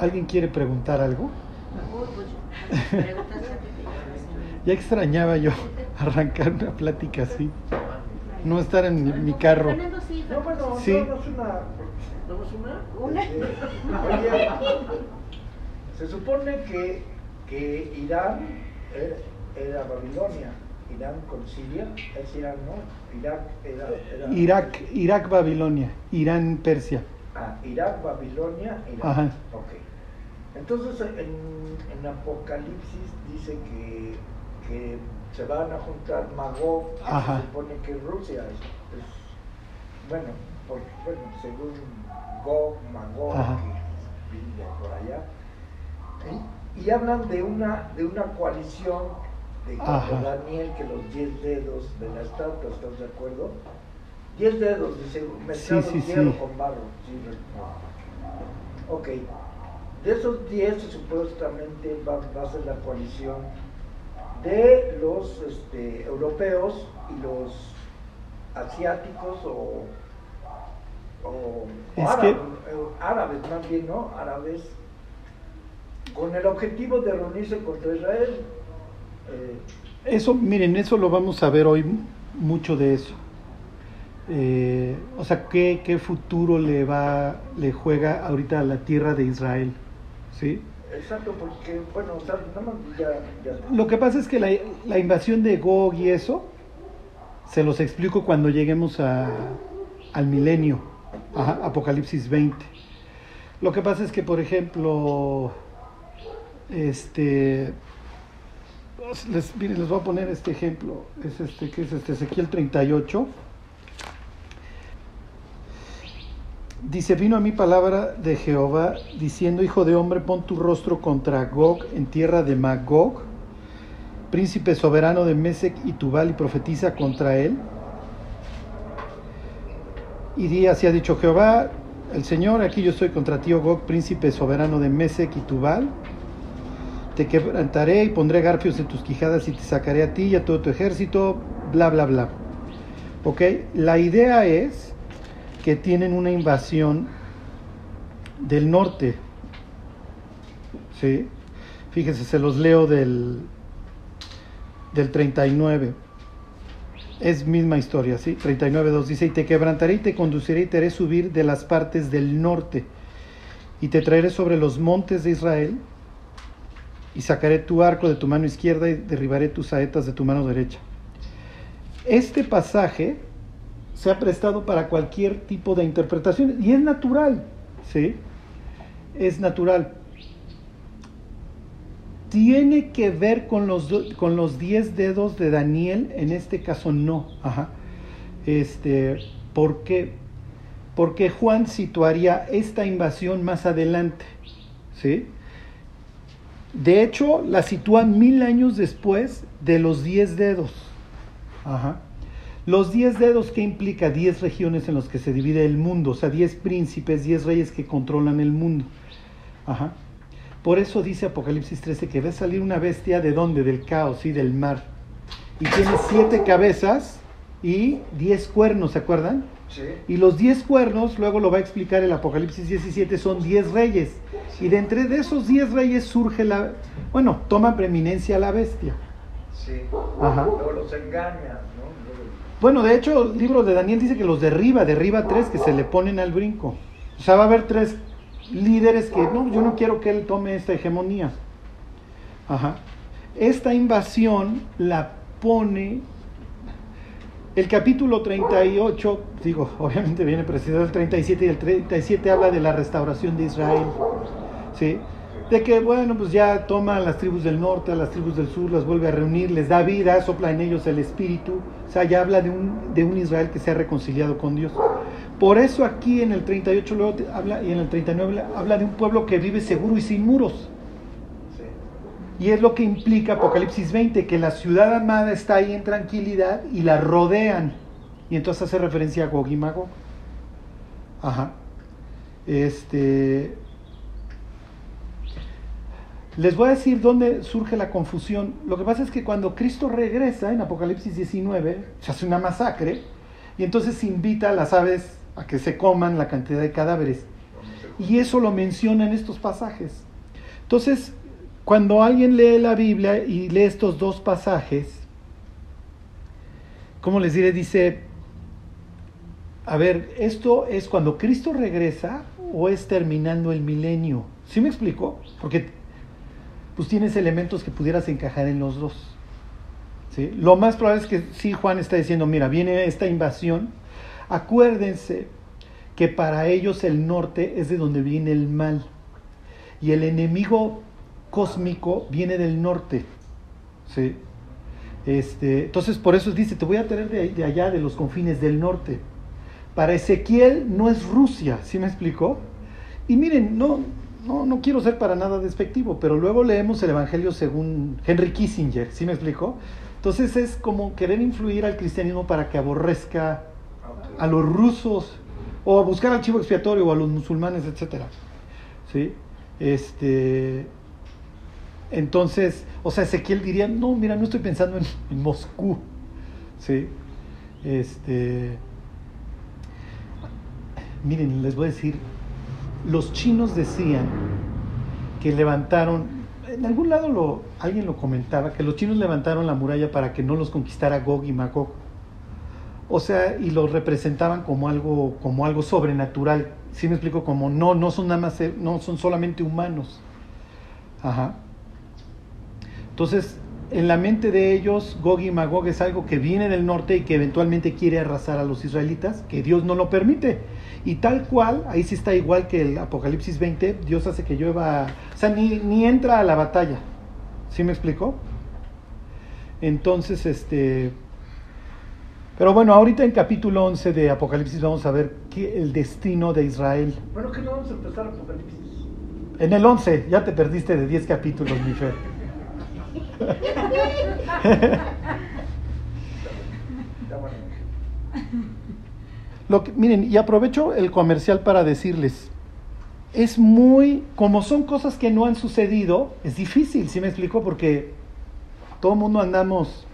¿Alguien quiere preguntar algo? Ya extrañaba yo arrancar una plática así. No estar en mi, mi carro. Sí, una. Eh, se supone que, que Irán era, era Babilonia. Irán con Siria, es Irán, ¿no? Irak era. era Irak, Irak, Babilonia, Irán, Persia. Ah, Irak, Babilonia, Irán. Ajá. Ok. Entonces en, en Apocalipsis dice que, que se van a juntar Magog, que Ajá. se supone que Rusia es, es- bueno, por- bueno, según Gog, Magog, Ajá. que vive por allá. Y, y hablan de una, de una coalición de Daniel, que los diez dedos de la estatua, ¿estás de acuerdo? Diez dedos, dice, mezclados sí, hierro sí. con barro. sí. Ok. De esos 10 supuestamente va, va a ser la coalición de los este, europeos y los asiáticos o, o- o Es árabes, que- eh, árabes más bien, ¿no? Árabes, con el objetivo de reunirse contra Israel. Eh, Eso, miren, eso lo vamos a ver hoy mucho de eso. Eh, o sea, ¿qué, qué futuro le va, le juega ahorita a la tierra de Israel, ¿sí? exacto, porque, bueno, o sea, nada más ya, ya- Lo que pasa es que la, la invasión de Gog y eso, se los explico cuando lleguemos a, al milenio, Ajá, Apocalipsis 20. Lo que pasa es que, por ejemplo, este, les, miren, les voy a poner este ejemplo, es este, que es este Ezequiel 38. Dice, vino a mí palabra de Jehová, diciendo, hijo de hombre, pon tu rostro contra Gog en tierra de Magog, príncipe soberano de Mesec y Tubal, y profetiza contra él. Y di, así ha dicho Jehová, el Señor, aquí yo estoy contra ti, oh Gog, príncipe soberano de Mesec y Tubal. Te quebrantaré y pondré garfios en tus quijadas y te sacaré a ti y a todo tu ejército, bla, bla, bla. ¿Ok? La idea es que tienen una invasión del norte. ¿Sí? Fíjense, se los leo del, del 39. Es misma historia, ¿sí? 39.2 dice, y te quebrantaré y te conduciré y te haré subir de las partes del norte, y te traeré sobre los montes de Israel, y sacaré tu arco de tu mano izquierda y derribaré tus saetas de tu mano derecha. Este pasaje se ha prestado para cualquier tipo de interpretación, y es natural, ¿sí? Es natural tiene que ver con los, con los 10 dedos de Daniel, en este caso no. Ajá. Este, ¿Por qué? Porque Juan situaría esta invasión más adelante. ¿sí? De hecho, la sitúa mil años después de los 10 dedos. Ajá. Los 10 dedos que implica 10 regiones en las que se divide el mundo, o sea, 10 príncipes, 10 reyes que controlan el mundo. Ajá. Por eso dice Apocalipsis 13 que ve salir una bestia de dónde? Del caos y del mar. Y tiene siete cabezas y diez cuernos, ¿se acuerdan? sí. Y los diez cuernos, luego lo va a explicar el Apocalipsis 17, son diez reyes. Y de entre de esos diez reyes surge la, bueno, toma preeminencia la bestia. Sí. Ajá. Luego los engaña, Bueno, de hecho, el libro de Daniel dice que los derriba, derriba tres que se le ponen al brinco. O sea, va a haber tres líderes que, no, yo no quiero que él tome esta hegemonía. Ajá. Esta invasión la pone el capítulo 38, digo, obviamente viene precedido del 37 y el 37 habla de la restauración de Israel. ¿Sí? De que, bueno, pues ya toma a las tribus del norte, a las tribus del sur, las vuelve a reunir, les da vida, sopla en ellos el espíritu. O sea, ya habla de un, de un Israel que se ha reconciliado con Dios. Por eso aquí en el 38 luego habla, y en el 39 habla de un pueblo que vive seguro y sin muros. Y es lo que implica Apocalipsis 20, que la ciudad amada está ahí en tranquilidad y la rodean. Y entonces hace referencia a Gog y Magog. Ajá. Este. Les voy a decir dónde surge la confusión. Lo que pasa es que cuando Cristo regresa en Apocalipsis 19, se hace una masacre y entonces invita a las aves a que se coman la cantidad de cadáveres. Y eso lo menciona en estos pasajes. Entonces, cuando alguien lee la Biblia y lee estos dos pasajes, ¿cómo les diré? Dice, a ver, ¿esto es cuando Cristo regresa o es terminando el milenio? ¿Sí me explico? Porque pues tienes elementos que pudieras encajar en los dos. ¿sí? Lo más probable es que sí, Juan está diciendo, mira, viene esta invasión. Acuérdense que para ellos el norte es de donde viene el mal. Y el enemigo cósmico viene del norte. ¿sí? Este, entonces por eso dice, te voy a traer de, de allá, de los confines del norte. Para Ezequiel no es Rusia, ¿sí me explicó? Y miren, no, no, no quiero ser para nada despectivo, pero luego leemos el Evangelio según Henry Kissinger, ¿sí me explicó? Entonces es como querer influir al cristianismo para que aborrezca a los rusos o a buscar al chivo expiatorio o a los musulmanes, etcétera. ¿Sí? Este entonces, o sea, Ezequiel diría, "No, mira, no estoy pensando en, en Moscú." ¿Sí? Este Miren, les voy a decir, los chinos decían que levantaron, en algún lado lo, alguien lo comentaba, que los chinos levantaron la muralla para que no los conquistara Gog y Magog. O sea, y los representaban como algo, como algo sobrenatural. ¿Sí me explico? Como no, no son nada más, no son solamente humanos. Ajá. Entonces, en la mente de ellos, Gog y Magog es algo que viene del norte y que eventualmente quiere arrasar a los israelitas, que Dios no lo permite. Y tal cual, ahí sí está igual que el Apocalipsis 20, Dios hace que llueva, o sea, ni, ni entra a la batalla. ¿Sí me explicó? Entonces, este... Pero bueno, ahorita en capítulo 11 de Apocalipsis vamos a ver qué, el destino de Israel. Bueno, que no vamos a empezar Apocalipsis. En el 11, ya te perdiste de 10 capítulos, mi fe. Miren, y aprovecho el comercial para decirles, es muy, como son cosas que no han sucedido, es difícil, ¿sí me explico? Porque todo el mundo andamos...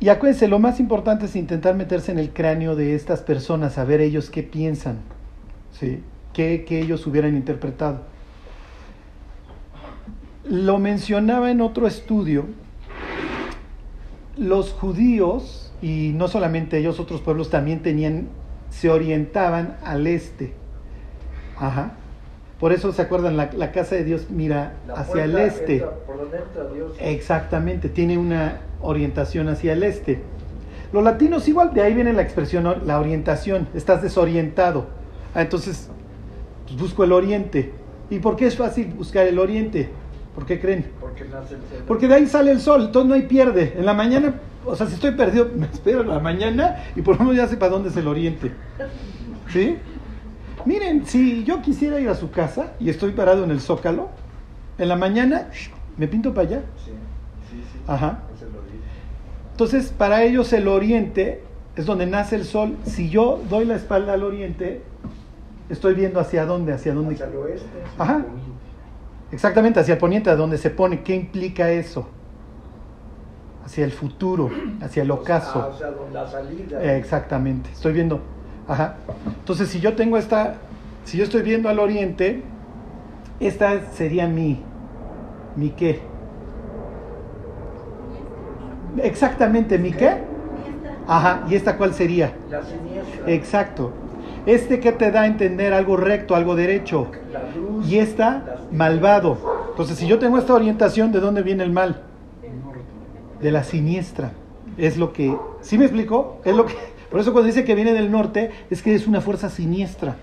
Y acuérdense, lo más importante es intentar meterse en el cráneo de estas personas, a ver ellos qué piensan, ¿sí? qué, qué ellos hubieran interpretado. Lo mencionaba en otro estudio, los judíos, y no solamente ellos, otros pueblos también tenían, se orientaban al este. Ajá. Por eso se acuerdan, la, la casa de Dios mira La hacia el este. entra por donde entra Dios. Exactamente, tiene una orientación hacia el este. Los latinos igual, de ahí viene la expresión, la orientación, estás desorientado. Ah, entonces, pues busco el oriente. ¿Y por qué es fácil buscar el oriente? ¿Por qué creen? Porque nace el centro. Porque de ahí sale el sol, entonces no hay pierde. En la mañana, o sea, si estoy perdido, me espero en la mañana y por lo menos ya sé para dónde es el oriente. ¿Sí? Miren, si yo quisiera ir a su casa y estoy parado en el zócalo, en la mañana me pinto para allá. Sí, sí, sí. Ajá. Entonces, para ellos el oriente es donde nace el sol. Si yo doy la espalda al oriente, estoy viendo hacia dónde, hacia dónde. Hacia el oeste. Ajá. Exactamente, hacia el poniente, a donde se pone. ¿Qué implica eso? Hacia el futuro, hacia el Ah, ocaso. o sea, donde la salida. Eh, Exactamente, estoy viendo. Ajá. Entonces, si yo tengo esta, si yo estoy viendo al oriente, esta sería mi, mi qué. Exactamente, mi qué. Ajá, ¿y esta cuál sería? La siniestra. Exacto. Este que te da a entender algo recto, algo derecho. La luz. Y esta, malvado. Entonces, si yo tengo esta orientación, ¿de dónde viene el mal? De la siniestra. Es lo que. ¿Sí me explico? Es lo que. Por eso cuando dice que viene del norte, es que es una fuerza siniestra.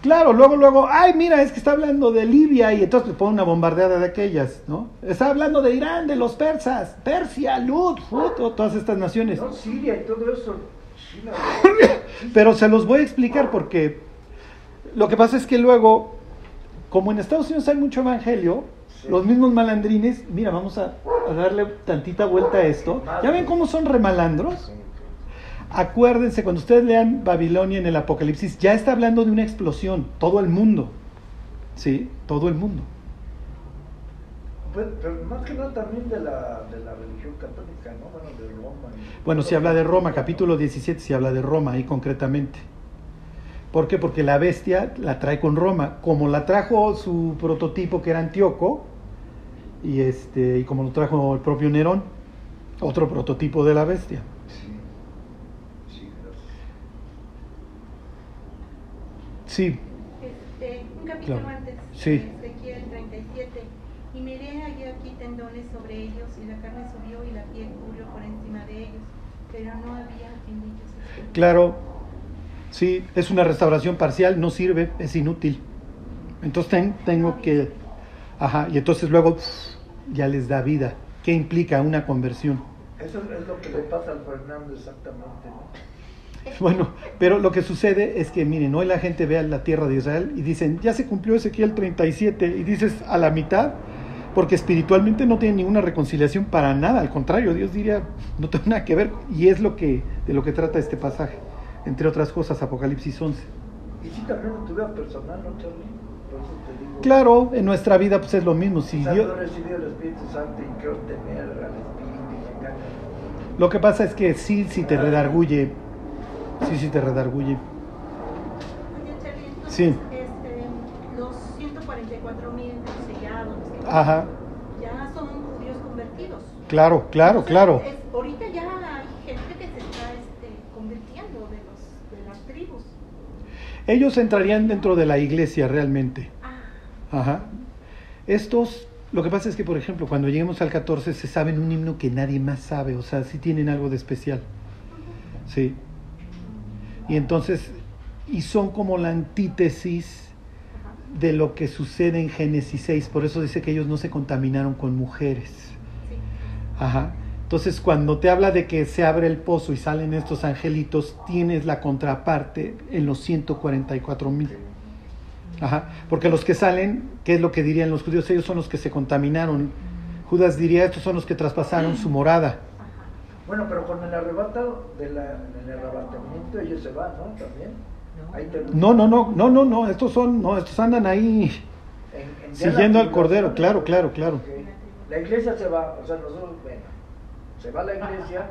Claro, luego, luego, ay, mira, es que está hablando de Libia y entonces le pone una bombardeada de aquellas, ¿no? Está hablando de Irán, de los persas, Persia, Lut, todas estas naciones. No, Siria y todo eso. China. Pero se los voy a explicar porque lo que pasa es que luego, como en Estados Unidos hay mucho evangelio. Los mismos malandrines, mira, vamos a, a darle tantita vuelta a esto. ¿Ya ven cómo son remalandros? Acuérdense, cuando ustedes lean Babilonia en el Apocalipsis, ya está hablando de una explosión, todo el mundo. ¿Sí? Todo el mundo. Pero, pero más que nada también de la, de la religión católica, ¿no? Bueno, de Roma. y- Bueno, si habla de Roma, capítulo 17, si habla de Roma ahí concretamente. ¿Por qué? Porque la bestia la trae con Roma. Como la trajo su prototipo que era Antíoco, y, este, y como lo trajo el propio Nerón, otro prototipo de la bestia. Sí. Sí, gracias. Sí, Este, un capítulo Claro. antes, Sí. Ezequiel 37. Y miré allí aquí tendones sobre ellos, y la carne subió y la piel cubrió por encima de ellos, pero no había en ellos claro, sí, es una restauración parcial, no sirve, es inútil. Entonces ten- tengo que... Ajá, y entonces luego ya les da vida. ¿Qué implica una conversión? Eso es lo que le pasa al Fernando exactamente, ¿no? Bueno, pero lo que sucede es que, miren, hoy la gente ve a la tierra de Israel y dicen, ya se cumplió Ezequiel 37, y dices a la mitad, porque espiritualmente no tiene ninguna reconciliación para nada, al contrario, Dios diría, no tiene nada que ver, y es lo que, de lo que trata este pasaje, entre otras cosas, Apocalipsis 11. Y sí, también lo tuve personal, ¿no, Charlie? Digo. Claro, en nuestra vida pues es lo mismo, si O sea, Dios- no he recibido el Espíritu Santo y quiero tener al Espíritu y me engaña. lo que pasa es que sí, sí te redarguye, sí, sí te redarguye. Oye, Charlie, entonces, Sí. este, los 144 mil sellados, que Ajá, ya son judíos convertidos. claro, claro, Entonces, claro. es- ahorita ya hay gente que se está este, convirtiendo de, los, de las tribus. Ellos entrarían dentro de la iglesia realmente. Ah, Ajá. Estos, lo que pasa es que, por ejemplo, cuando lleguemos al 14 se saben un himno que nadie más sabe, o sea, sí tienen algo de especial. Sí. Y entonces, y son como la antítesis de lo que sucede en Génesis 6, por eso dice que ellos no se contaminaron con mujeres. Ajá. Entonces, cuando te habla de que se abre el pozo y salen estos angelitos, tienes la contraparte en los 144 mil. Ajá. Porque los que salen, ¿qué es lo que dirían los judíos? Ellos son los que se contaminaron. Judas diría, estos son los que traspasaron su morada. Bueno, pero con el arrebato, de la, en el arrebatamiento ellos se van, ¿no? También. Ahí te- No, no, no, no, no, no, estos son, no, estos andan ahí. en- en- Siguiendo al Cordero, claro, claro, claro. La iglesia se va, o sea, nosotros, bueno, se va la iglesia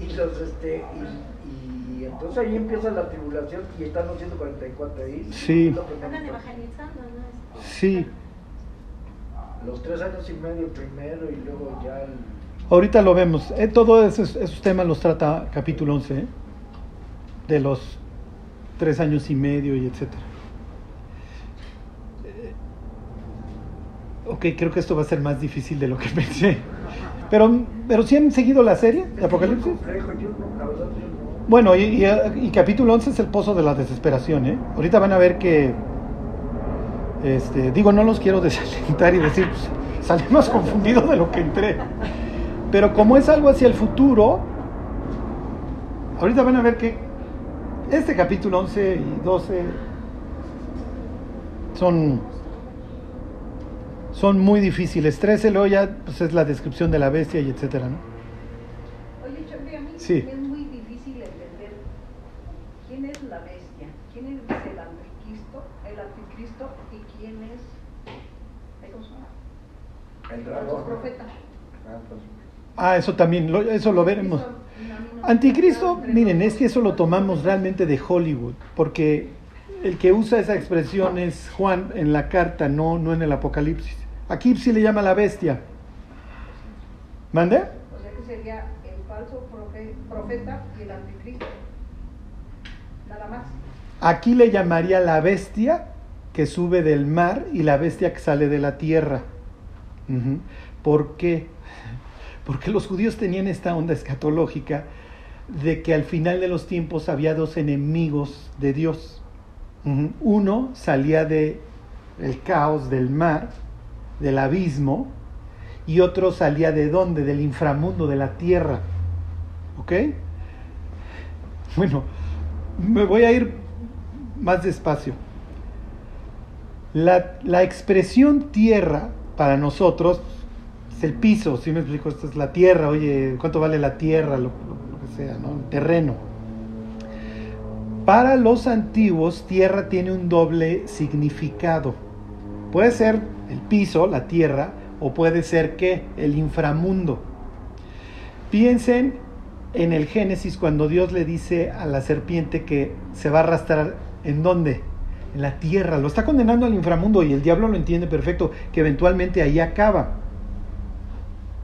y los, este, y, y entonces ahí empieza la tribulación y están los 144 ahí. Sí. Andan evangelizando, ¿no? Este, Sí. Los tres años y medio primero y luego ya el... Ahorita lo vemos. Eh, todos esos, esos temas los trata capítulo 11, ¿eh? de los tres años y medio y etcétera. Eh, Ok, creo que esto va a ser más difícil de lo que pensé. Pero, pero si han seguido la serie de Apocalipsis. Bueno, y, y, y capítulo 11 es el pozo de la desesperación, ¿eh? Ahorita van a ver que, este, digo, no los quiero desalentar y decir, pues, salí más confundido de lo que entré. Pero como es algo hacia el futuro, ahorita van a ver que este capítulo 11 y 12 son, son muy difíciles. 13 luego ya pues, es la descripción de la bestia y etcétera, ¿no? Oye, Charlie, a mí Sí. es muy difícil entender quién es la bestia, quién es el anticristo, el anticristo y quién es. El dragón. profeta. Ah, eso también, lo- eso lo veremos. Anticristo, miren, es que eso lo tomamos realmente de Hollywood, porque el que usa esa expresión es Juan en la carta, no, no en el Apocalipsis. Aquí sí le llama la bestia. ¿Mande? O sea que sería el falso profe- profeta y el anticristo. Nada más. Aquí le llamaría la bestia que sube del mar y la bestia que sale de la tierra. ¿Por qué? Porque los judíos tenían esta onda escatológica de que al final de los tiempos había dos enemigos de Dios. Uno salía de el caos del mar, del abismo, y otro salía de dónde? Del inframundo, de la tierra. ¿Ok? Bueno, me voy a ir más despacio. La, la expresión tierra para nosotros es el piso, si me explico? Esto es la tierra, oye, ¿cuánto vale la tierra? Lo, lo- lo que sea, ¿no? El terreno. Para los antiguos, tierra tiene un doble significado. Puede ser el piso, la tierra, o puede ser que el inframundo. Piensen en el Génesis cuando Dios le dice a la serpiente que se va a arrastrar ¿En dónde? En la tierra. Lo está condenando al inframundo y el diablo lo entiende perfecto, que eventualmente ahí acaba.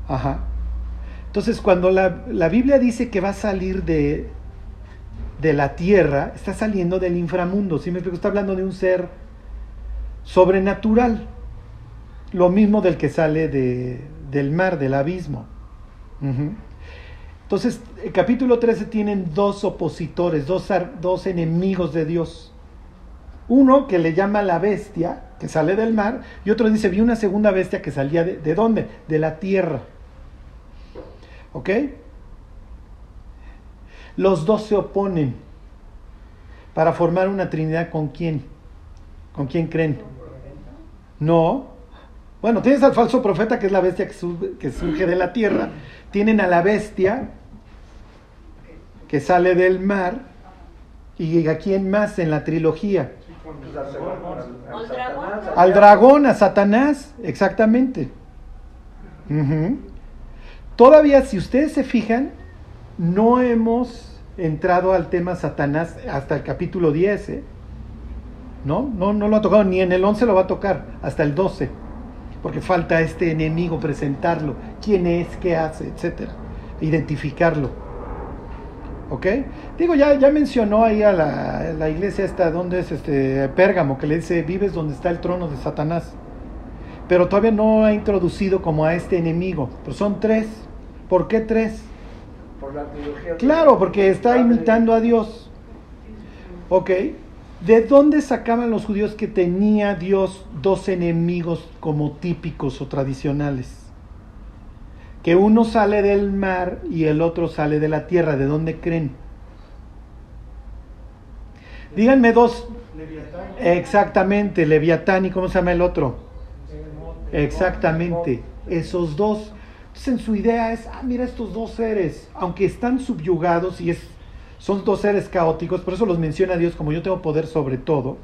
Ajá. Entonces, cuando la, la Biblia dice que va a salir de, de la tierra, está saliendo del inframundo. ¿Sí me explico? Está hablando de un ser sobrenatural. Lo mismo del que sale de, del mar, del abismo. Entonces, el capítulo 13 tienen dos opositores, dos, dos enemigos de Dios. Uno que le llama la bestia, que sale del mar, y otro dice, vi una segunda bestia que salía de, ¿de dónde? De la tierra. ¿Ok? Los dos se oponen para formar una trinidad con quién? ¿Con quién creen? No. Bueno, tienes al falso profeta, que es la bestia que, sube- que surge de la tierra. Tienen a la bestia, que sale del mar. ¿Y a quién más en la trilogía? Al- al- al ¿Al Satanás, dragón? A Satanás, exactamente. Todavía, si ustedes se fijan, no hemos entrado al tema Satanás hasta el capítulo 10. ¿eh? ¿No? No, no lo ha tocado, ni en el 11 lo va a tocar, hasta el 12. Porque falta este enemigo presentarlo, quién es, qué hace, etcétera, identificarlo. ¿Ok? Digo, ya, ya mencionó ahí a la, la iglesia esta, donde es este Pérgamo, que le dice, vives donde está el trono de Satanás. Pero todavía no ha introducido como a este enemigo. Pero son tres. ¿Por qué tres? Por la trilogía. Claro, porque está imitando a Dios. ¿Ok? ¿De dónde sacaban los judíos que tenía Dios dos enemigos como típicos o tradicionales? Que uno sale del mar y el otro sale de la tierra. ¿De dónde creen? Díganme dos. Exactamente, Leviatán y ¿cómo se llama el otro? Exactamente, esos dos. Entonces en su idea es, ah, mira estos dos seres, aunque están subyugados y es, son dos seres caóticos, por eso los menciona Dios como yo tengo poder sobre todo.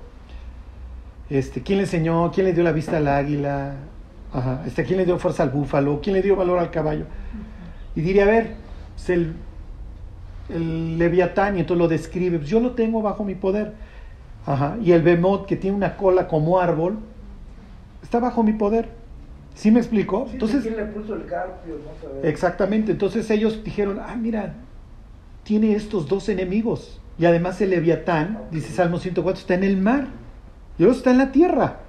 Este, ¿Quién le enseñó? ¿Quién le dio la vista al águila? Ajá. Este, ¿Quién le dio fuerza al búfalo? ¿Quién le dio valor al caballo? Y diría, a ver, el, el leviatán y entonces lo describe, pues yo lo tengo bajo mi poder. Ajá. Y el bemot que tiene una cola como árbol, está bajo mi poder. ¿Sí me explico? Sí, Entonces, ¿Quién le puso el carpio? No exactamente. Entonces ellos dijeron, ah, mira, tiene estos dos enemigos. Y además el leviatán, dice Salmo 104, está en el mar. Y otro está en la tierra.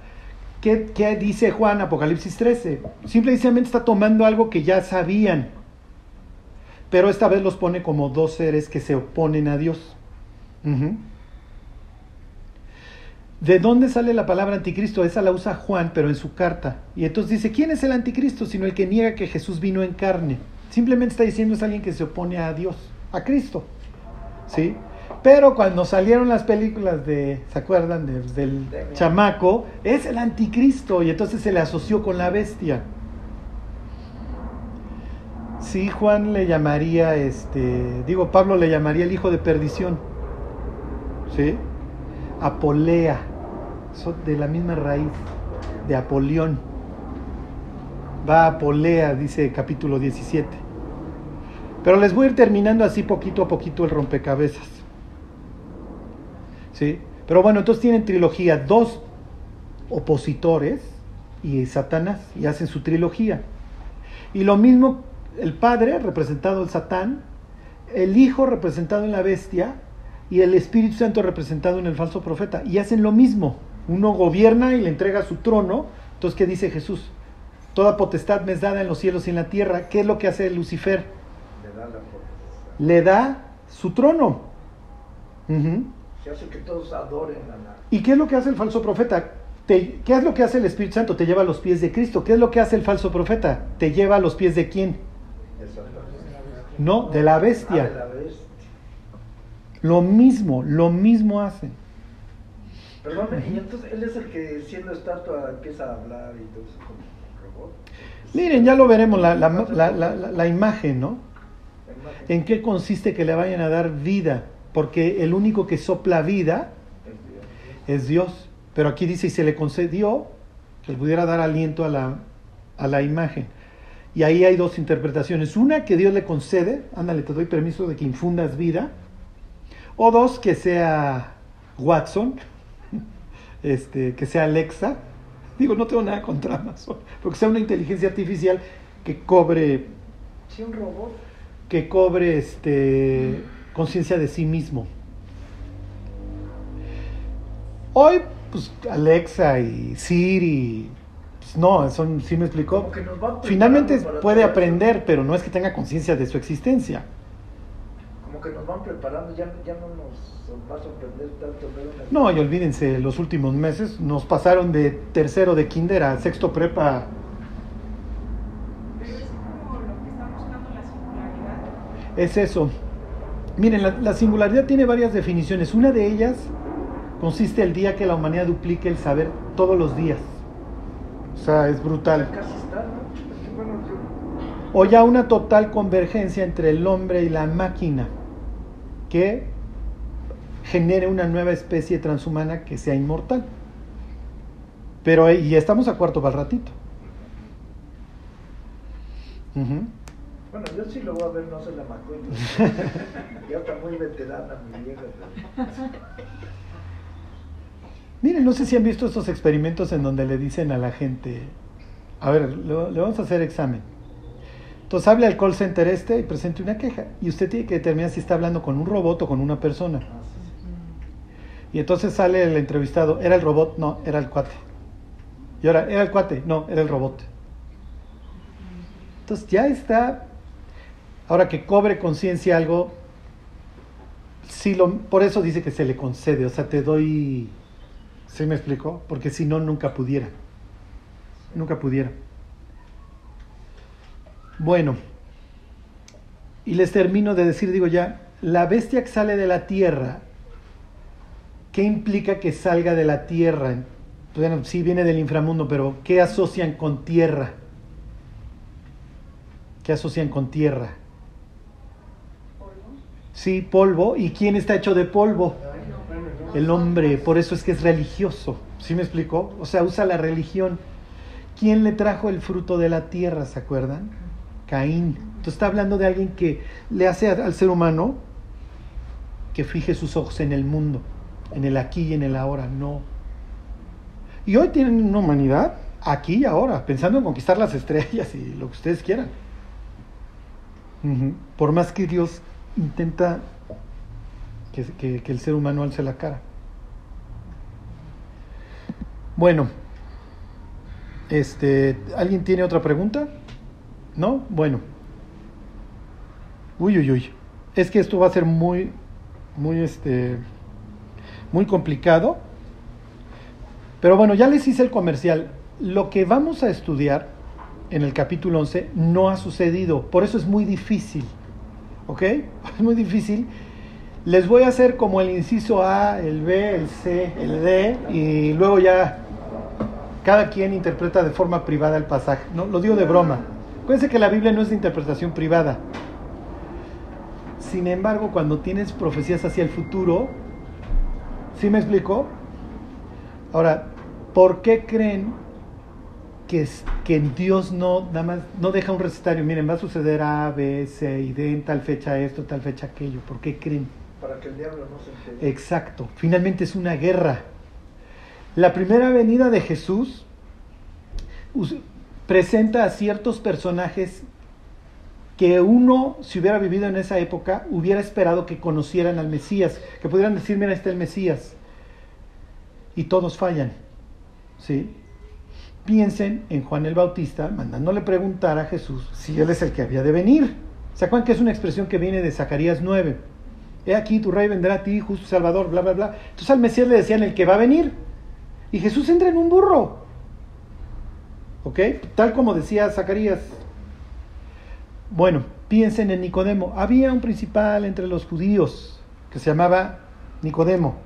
¿Qué, dice Juan, Apocalipsis 13? Simple y sencillamente está tomando algo que ya sabían. Pero esta vez los pone como dos seres que se oponen a Dios. ¿De dónde sale la palabra anticristo? Esa la usa Juan, pero en su carta. Y entonces dice, ¿quién es el anticristo? Sino el que niega que Jesús vino en carne. Simplemente está diciendo es alguien que se opone a Dios, a Cristo. ¿Sí? Pero cuando salieron las películas de, ¿se acuerdan? De- del chamaco, es el anticristo y entonces se le asoció con la bestia. Sí, Juan le llamaría, este, digo, Pablo le llamaría el hijo de perdición. ¿Sí? Apolea, son de la misma raíz, de Apolión. Va a Apolea, dice capítulo 17. Pero les voy a ir terminando así poquito a poquito el rompecabezas. ¿Sí? Pero bueno, entonces tienen trilogía, dos opositores y Satanás, y hacen su trilogía. Y lo mismo el Padre, representado el Satán, el Hijo representado en la bestia, y el Espíritu Santo representado en el falso profeta. Y hacen lo mismo. Uno gobierna y le entrega su trono. Entonces, ¿qué dice Jesús? Toda potestad me es dada en los cielos y en la tierra. ¿Qué es lo que hace Lucifer? Le da su trono. Ujú. Se hace que todos adoren a la. ¿Y qué es lo que hace el falso profeta? Te- ¿Qué es lo que hace el Espíritu Santo? Te lleva a los pies de Cristo. ¿Qué es lo que hace el falso profeta? Te lleva a los pies de quién? No, de la Ah, bestia. de la bestia. Lo mismo, lo mismo hacen. Perdón, y entonces él es el que siendo estatua empieza a hablar y todo eso como robot. Miren, ya lo veremos, la, la- la- la- la- la imagen, ¿no? ¿En qué consiste que le vayan a dar vida? Porque el único que sopla vida es Dios. Pero aquí dice, y se le concedió que le pudiera dar aliento a la, a la imagen. Y ahí hay dos interpretaciones. Una, que Dios le concede, ándale, te doy permiso de que infundas vida. O dos, que sea Watson este, que sea Alexa. Digo, no tengo nada contra Amazon, porque sea una inteligencia artificial que cobre, Sí, un robot. Que cobre este, conciencia de sí mismo. Hoy, pues Alexa y Siri, pues no, son, ¿sí me explicó? Finalmente puede aprender, pero no es que tenga conciencia de su existencia. Como que nos van preparando, ya, ya no nos va a sorprender tanto. No, y olvídense, los últimos meses nos pasaron de tercero de kinder a sexto prepa. Pero es como lo que está buscando la singularidad. Es eso. Miren, la, la singularidad tiene varias definiciones. Una de ellas consiste el día que la humanidad duplique el saber todos los días. O sea, es brutal. O ya una total convergencia entre el hombre y la máquina que genere una nueva especie transhumana que sea inmortal. Pero y estamos a cuarto para el ratito. Bueno, yo sí lo voy a ver, no se la macuento. ya está muy veterana mi vieja. Miren, no sé si han visto estos experimentos en donde le dicen a la gente, a ver, le, le vamos a hacer examen. Entonces hable al call center este y presente una queja. Y usted tiene que determinar si está hablando con un robot o con una persona. Ah. Y entonces sale el entrevistado, ¿era el robot? No, era el cuate. Y ahora, ¿era el cuate? No, era el robot. Entonces ya está, ahora que cobre conciencia algo, sí lo, por eso dice que se le concede, o sea, te doy, ¿sí me explicó? Porque si no, nunca pudiera. Nunca pudiera. Bueno, y les termino de decir, digo ya, la bestia que sale de la tierra, ¿qué implica que salga de la tierra? Bueno, sí viene del inframundo, pero ¿qué asocian con tierra? ¿Qué asocian con tierra? Sí, polvo. ¿Y quién está hecho de polvo? El hombre. Por eso es que es religioso. ¿Sí me explicó? O sea, usa la religión. ¿Quién le trajo el fruto de la tierra? ¿Se acuerdan? Caín. Entonces está hablando de alguien que le hace al ser humano que fije sus ojos en el mundo, en el aquí y en el ahora. No. Y hoy tienen una humanidad aquí y ahora, pensando en conquistar las estrellas y lo que ustedes quieran. Por más que Dios intenta que, que- que el ser humano alce la cara. Bueno, este, ¿alguien tiene otra pregunta? ¿No? Bueno. Uy, uy, uy. Es que esto va a ser muy, muy, este, muy complicado. Pero bueno, ya les hice el comercial. Lo que vamos a estudiar en el capítulo 11 no ha sucedido. Por eso es muy difícil. ¿Ok? Es muy difícil. Les voy a hacer como el inciso A, el B, el C, el D, y luego ya cada quien interpreta de forma privada el pasaje. No, lo digo de broma. Acuérdense que la Biblia no es de interpretación privada. Sin embargo, cuando tienes profecías hacia el futuro, ¿sí me explico? Ahora, ¿por qué creen que, es- que Dios no, nada más, no deja un recetario? Miren, va a suceder A, B, C y D en tal fecha esto, tal fecha aquello. ¿Por qué creen? Para que el diablo no se entere. Exacto. Finalmente es una guerra. La primera venida de Jesús presenta a ciertos personajes que uno, si hubiera vivido en esa época, hubiera esperado que conocieran al Mesías, que pudieran decir, mira, está el Mesías. Y todos fallan. ¿Sí? Piensen en Juan el Bautista mandándole preguntar a Jesús si él es el que había de venir. ¿Se acuerdan que es una expresión que viene de Zacarías 9? He aquí, tu rey vendrá a ti, justo Salvador, bla, bla, bla. Entonces al Mesías le decían el que va a venir. Y Jesús entra en un burro. ¿Ok? Tal como decía Zacarías. Bueno, piensen en Nicodemo. Había un principal entre los judíos que se llamaba Nicodemo.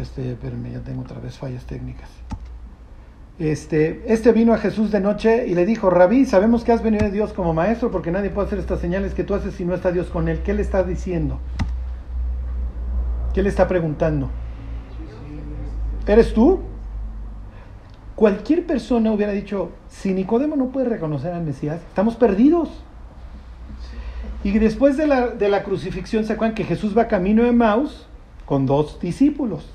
Este, espérenme, ya tengo otra vez fallas técnicas. Este, este vino a Jesús de noche y le dijo, Rabí, sabemos que has venido de Dios como maestro porque nadie puede hacer estas señales que tú haces si no está Dios con él. ¿Qué le está diciendo? ¿Qué le está preguntando? ¿Eres tú? Cualquier persona hubiera dicho, si Nicodemo no puede reconocer al Mesías, estamos perdidos. Y después de la, de la crucifixión, ¿se acuerdan que Jesús va camino de Maus con dos discípulos?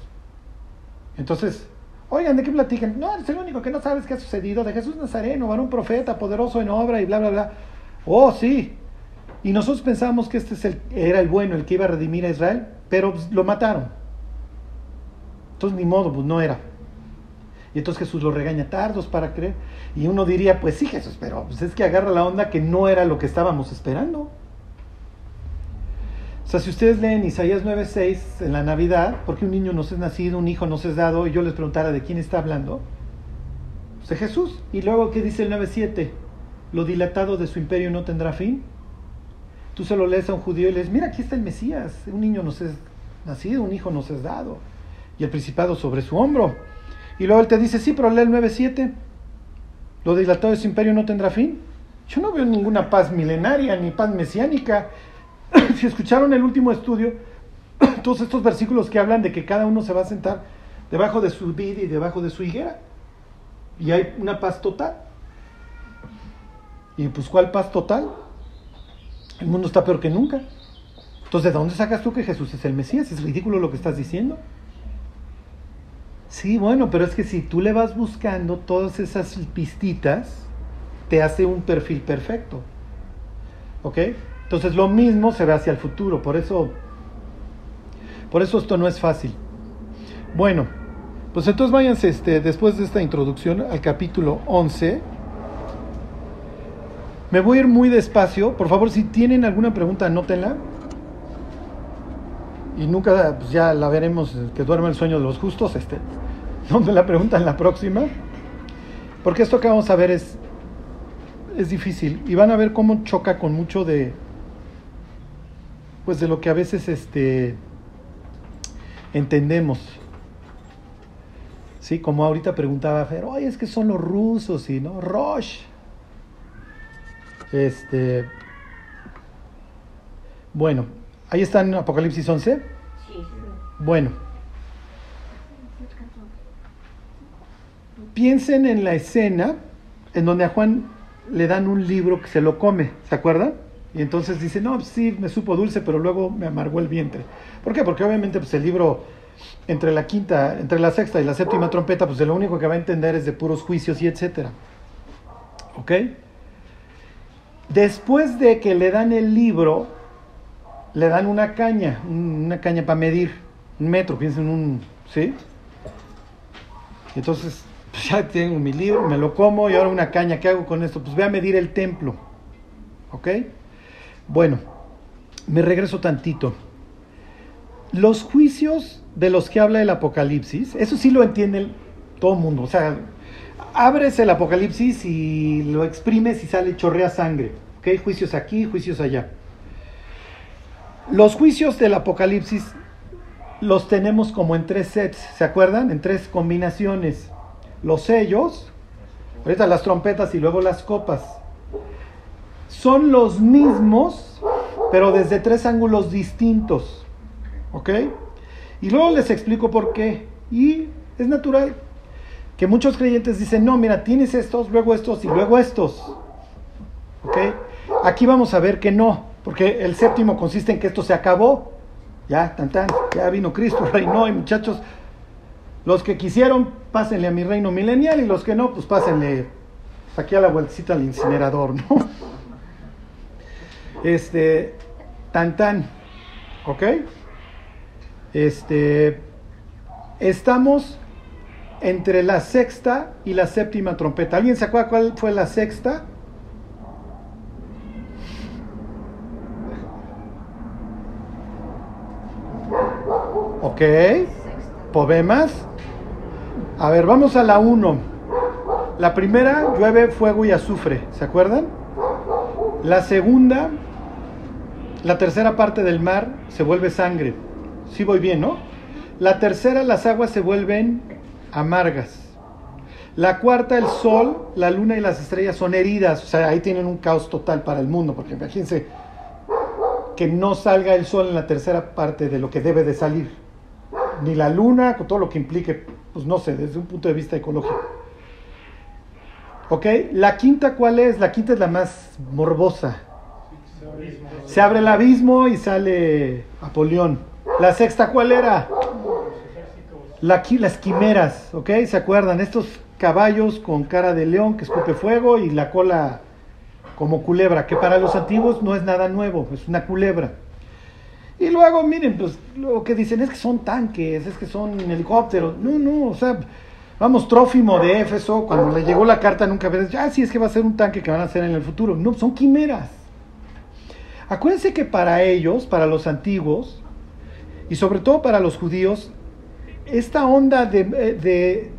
Entonces, oigan, ¿de qué platican? No, es el único que no sabes qué ha sucedido de Jesús Nazareno, varón profeta, poderoso en obra y bla, bla, bla. Oh, sí. Y nosotros pensábamos que este es el, era el bueno, el que iba a redimir a Israel, pero pues, lo mataron. Entonces, ni modo, pues no era. Y entonces Jesús lo regaña tardos para creer. Y uno diría, pues sí, Jesús, pero pues es que agarra la onda que no era lo que estábamos esperando. Sea, si ustedes leen Isaías 9:6 en la Navidad, porque un niño nos es nacido, un hijo nos es dado, y yo les preguntara de quién está hablando, pues de Jesús. Y luego, ¿qué dice el 9:7? Lo dilatado de su imperio no tendrá fin. Tú se lo lees a un judío y le dices, mira, aquí está el Mesías, un niño nos es nacido, un hijo nos es dado, y el principado sobre su hombro. Y luego él te dice, sí, pero lee el 9.7. Lo dilatado de su imperio no tendrá fin. Yo no veo ninguna paz milenaria ni paz mesiánica. si escucharon el último estudio, todos estos versículos que hablan de que cada uno se va a sentar debajo de su vid y debajo de su higuera. Y hay una paz total. Y pues, ¿cuál paz total? El mundo está peor que nunca. Entonces, ¿de dónde sacas tú que Jesús es el Mesías? Es ridículo lo que estás diciendo. Sí, bueno, pero es que si tú le vas buscando todas esas pistitas, te hace un perfil perfecto. ¿Ok? Entonces lo mismo se ve hacia el futuro, por eso, por eso esto no es fácil. Bueno, pues entonces váyanse este, después de esta introducción al capítulo 11. Me voy a ir muy despacio. Por favor, si tienen alguna pregunta, anótenla. Y nunca, pues ya la veremos, que duerme el sueño de los justos. Este, me la preguntan la próxima. Porque esto que vamos a ver es, es difícil. Y van a ver cómo choca con mucho de, pues de lo que a veces este, entendemos. Sí, como ahorita preguntaba Fer, oye, es que son los rusos y no, Rosh. Este, bueno, ahí está en Apocalipsis 11. Bueno, piensen en la escena en donde a Juan le dan un libro que se lo come, ¿se acuerdan? Y entonces dice, no, sí, me supo dulce, pero luego me amargó el vientre. ¿Por qué? Porque obviamente pues, el libro, entre la quinta, entre la sexta y la séptima trompeta, pues lo único que va a entender es de puros juicios y etcétera. ¿Ok? Después de que le dan el libro, le dan una caña, una caña para medir, un metro, piensen un, ¿sí? Entonces, pues ya tengo mi libro, me lo como y ahora una caña, ¿qué hago con esto? Pues voy a medir el templo, ¿ok? Bueno, me regreso tantito. Los juicios de los que habla el Apocalipsis, eso sí lo entiende todo el mundo. O sea, abres el Apocalipsis y lo exprimes y sale chorrea sangre. ¿Ok? Juicios aquí, juicios allá. Los juicios del Apocalipsis los tenemos como en tres sets, ¿se acuerdan? En tres combinaciones. Los sellos, ahorita las trompetas y luego las copas son los mismos, pero desde tres ángulos distintos. ¿Ok? Y luego les explico por qué. Y es natural que muchos creyentes dicen, no, mira, tienes estos, luego estos y luego estos. ¿Ok? Aquí vamos a ver que no, porque el séptimo consiste en que esto se acabó. Ya, tan tan, ya vino Cristo, reinó y muchachos, los que quisieron, pásenle a mi reino milenial y los que no, pues pásenle aquí a la vueltecita al incinerador, ¿no? Este, tan tan, ¿ok? Este, estamos entre la sexta y la séptima trompeta. ¿Alguien se acuerda cuál fue la sexta? Ok, ¿poemas? A ver, vamos a la 1. La primera, llueve fuego y azufre, ¿se acuerdan? La segunda, la tercera parte del mar se vuelve sangre. Sí voy bien, ¿no? La tercera, las aguas se vuelven amargas. La cuarta, el sol, la luna y las estrellas son heridas. O sea, ahí tienen un caos total para el mundo, porque imagínense que no salga el sol en la tercera parte de lo que debe de salir. Ni la luna, con todo lo que implique, pues no sé, desde un punto de vista ecológico. ¿Ok? La quinta, ¿cuál es? La quinta es la más morbosa. Se abre el abismo y sale Apolión. La sexta, ¿cuál era? La las quimeras, ¿ok? ¿Se acuerdan? Estos caballos con cara de león que escupe fuego y la cola como culebra, que para los antiguos no es nada nuevo, es una culebra. Y luego, miren, pues lo que dicen es que son tanques, es que son helicópteros. No, no, o sea, vamos, Trófimo de Éfeso, cuando le llegó la carta nunca había dicho, ah, sí, es que va a ser un tanque que van a hacer en el futuro. No, son quimeras. Acuérdense que para ellos, para los antiguos, y sobre todo para los judíos, esta onda de, eh,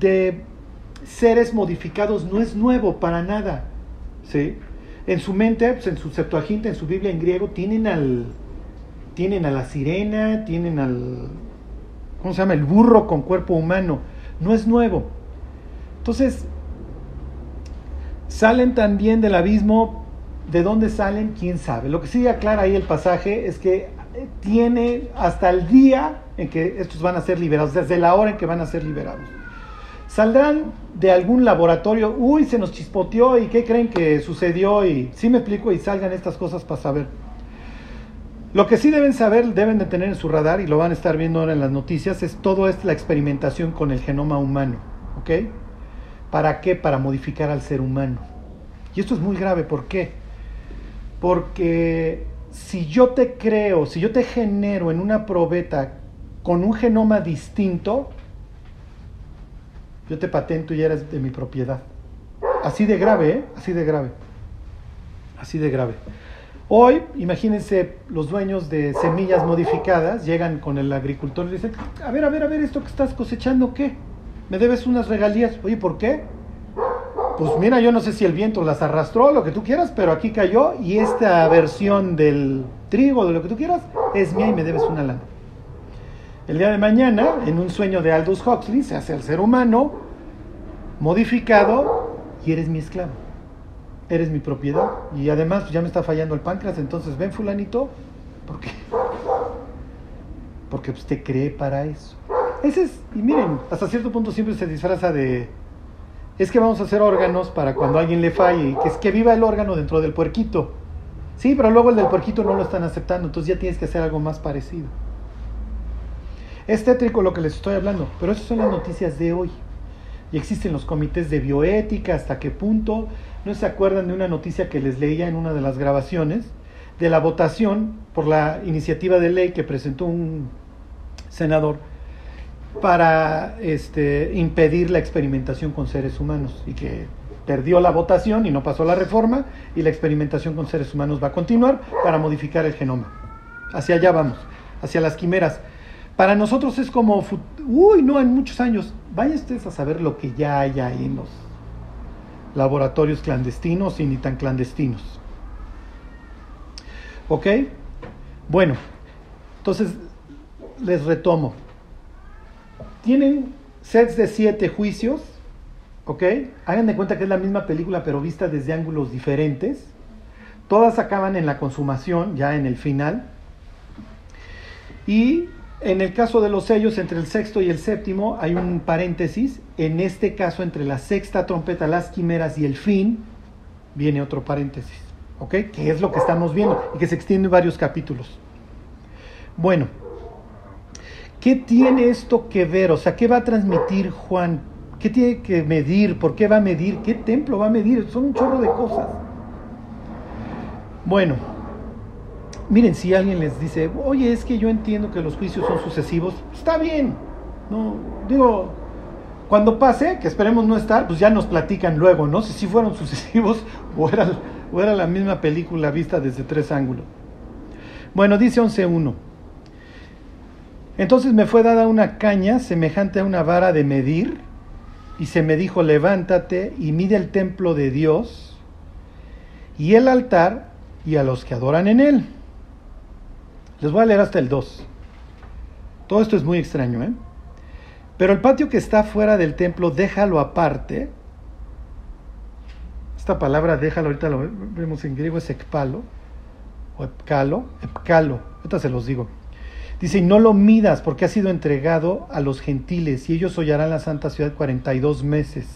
de, seres modificados no es nuevo para nada. ¿sí? En su mente, pues, en su Septuaginta, en su Biblia en griego, tienen al tienen a la sirena, tienen al ¿cómo se llama? el burro con cuerpo humano. No es nuevo. Entonces, salen también del abismo. ¿De dónde salen? ¿Quién sabe? Lo que sí aclara ahí el pasaje es que tiene hasta el día en que estos van a ser liberados, desde la hora en que van a ser liberados. Saldrán de algún laboratorio, uy, se nos chispoteó y qué creen que sucedió y sí me explico y salgan estas cosas para saber. Lo que sí deben saber, deben de tener en su radar y lo van a estar viendo ahora en las noticias, es todo es la experimentación con el genoma humano, ¿ok? ¿Para qué? Para modificar al ser humano. Y esto es muy grave, ¿por qué? Porque si yo te creo, si yo te genero en una probeta con un genoma distinto, yo te patento y eres de mi propiedad. Así de grave, ¿eh? Así de grave. Así de grave. Hoy, imagínense, los dueños de semillas modificadas llegan con el agricultor y dicen, a ver, a ver, a ver, esto que estás cosechando, ¿qué? Me debes unas regalías. Oye, ¿por qué? Pues mira, yo no sé si el viento las arrastró, lo que tú quieras, pero aquí cayó y esta versión del trigo, de lo que tú quieras, es mía y me debes una lana. El día de mañana, en un sueño de Aldous Huxley, se hace el ser humano modificado y eres mi esclavo. Eres mi propiedad. Y además ya me está fallando el páncreas, entonces ven fulanito, ¿por qué? Porque usted cree para eso. Ese es, y miren, hasta cierto punto siempre se disfraza de, es que vamos a hacer órganos para cuando alguien le falle, que es que viva el órgano dentro del puerquito. Sí, pero luego el del puerquito no lo están aceptando, entonces ya tienes que hacer algo más parecido. Es tétrico lo que les estoy hablando, pero esas son las noticias de hoy. Y existen los comités de bioética, hasta qué punto. ¿No se acuerdan de una noticia que les leía en una de las grabaciones? De la votación por la iniciativa de ley que presentó un senador para este, impedir la experimentación con seres humanos y que perdió la votación y no pasó la reforma y la experimentación con seres humanos va a continuar para modificar el genoma. Hacia allá vamos, hacia las quimeras. Para nosotros es como, uy, no, en muchos años, vayan ustedes a saber lo que ya hay ahí en los laboratorios clandestinos y ni tan clandestinos. ¿Ok? Bueno, entonces les retomo. Tienen sets de siete juicios, ¿ok? Hagan de cuenta que es la misma película pero vista desde ángulos diferentes. Todas acaban en la consumación, ya en el final. Y en el caso de los sellos, entre el sexto y el séptimo hay un paréntesis. En este caso, entre la sexta trompeta, las quimeras y el fin, viene otro paréntesis. ¿Ok? Que es lo que estamos viendo y que se extiende en varios capítulos. Bueno, ¿qué tiene esto que ver? O sea, ¿qué va a transmitir Juan? ¿Qué tiene que medir? ¿Por qué va a medir? ¿Qué templo va a medir? Son un chorro de cosas. Bueno, miren, si alguien les dice, oye, es que yo entiendo que los juicios son sucesivos, está bien. No, digo, cuando pase, que esperemos no estar, pues ya nos platican luego, ¿no? Si fueron sucesivos o era, o era la misma película vista desde tres ángulos. Bueno, dice 11.1. Entonces me fue dada una caña semejante a una vara de medir, y se me dijo, levántate y mide el templo de Dios y el altar y a los que adoran en él. Les voy a leer hasta el 2. Todo esto es muy extraño, ¿eh? Pero el patio que está fuera del templo, déjalo aparte. Esta palabra déjalo, ahorita lo vemos en griego, es ekpalo, o epcalo, epcalo, ahorita se los digo. Dice, y no lo midas porque ha sido entregado a los gentiles y ellos hollarán la santa ciudad 42 meses.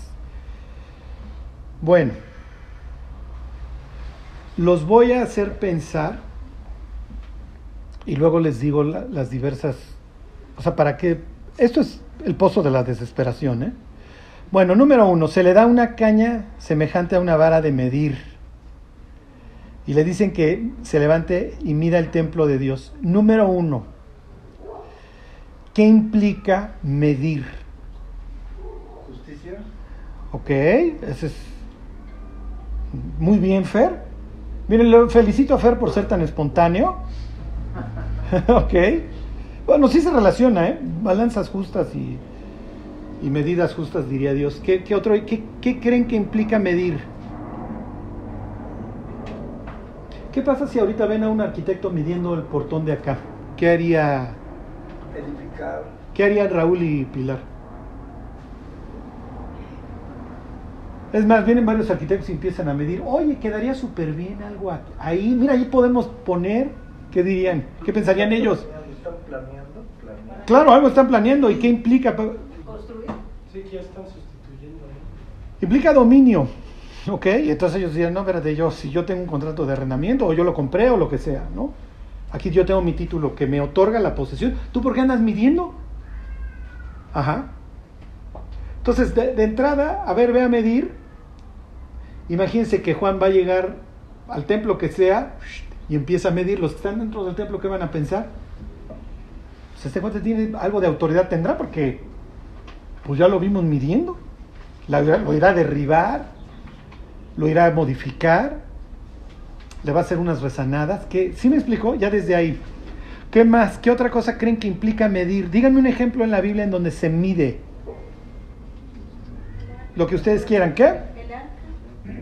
Bueno, los voy a hacer pensar y luego les digo la, las diversas, o sea, para qué esto es el pozo de la desesperación. ¿eh? Bueno, número uno, se le da una caña semejante a una vara de medir. Y le dicen que se levante y mida el templo de Dios. Número uno, ¿qué implica medir? Justicia. Ok, ese es muy bien, Fer. Miren, lo felicito a Fer por ser tan espontáneo. ok. Bueno, sí se relaciona, ¿eh? Balanzas justas y, y medidas justas, diría Dios. ¿Qué, qué otro, qué, qué creen que implica medir? ¿Qué pasa si ahorita ven a un arquitecto midiendo el portón de acá? ¿Qué haría, Edificar. qué harían Raúl y Pilar? Es más, vienen varios arquitectos y empiezan a medir. Oye, quedaría súper bien algo aquí. ahí. Mira, ahí podemos poner. ¿Qué dirían? ¿Qué pensarían ellos? Están planeando, planeando. Claro, algo están planeando. ¿Y qué implica? Construir. Sí, que ya están sustituyendo. ¿no? Implica dominio. ¿Ok? Y entonces ellos dirían, no, espérate, yo, si yo tengo un contrato de arrendamiento o yo lo compré o lo que sea, ¿no? Aquí yo tengo mi título que me otorga la posesión. ¿Tú por qué andas midiendo? Ajá. Entonces, de, entrada, a ver, ve a medir. Imagínense que Juan va a llegar al templo que sea y empieza a medir. Los que están dentro del templo, ¿qué van a pensar? Pues este cuate tiene algo de autoridad, tendrá, porque pues ya lo vimos midiendo. Lo irá a derribar, lo irá a modificar, le va a hacer unas resanadas. que ¿Sí me explicó? Ya desde ahí. ¿Qué más? ¿Qué otra cosa creen que implica medir? Díganme un ejemplo en la Biblia en donde se mide. Lo que ustedes quieran. ¿Qué? El arca.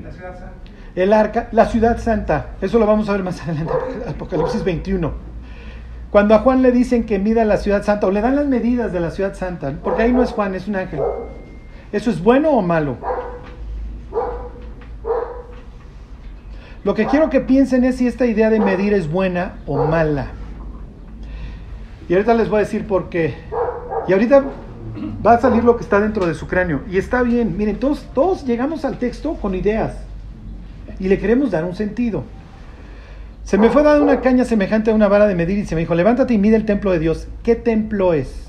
La ciudad santa. El arca, la ciudad santa. Eso lo vamos a ver más adelante, Apocalipsis 21. Cuando a Juan le dicen que mida la ciudad santa, o le dan las medidas de la ciudad santa, porque ahí no es Juan, es un ángel. ¿Eso es bueno o malo? Lo que quiero que piensen es si esta idea de medir es buena o mala. Y ahorita les voy a decir por qué. Y ahorita va a salir lo que está dentro de su cráneo. Y está bien, miren, todos, llegamos al texto con ideas y le queremos dar un sentido. Se me fue dada una caña semejante a una vara de medir y se me dijo, levántate y mide el templo de Dios. ¿Qué templo es?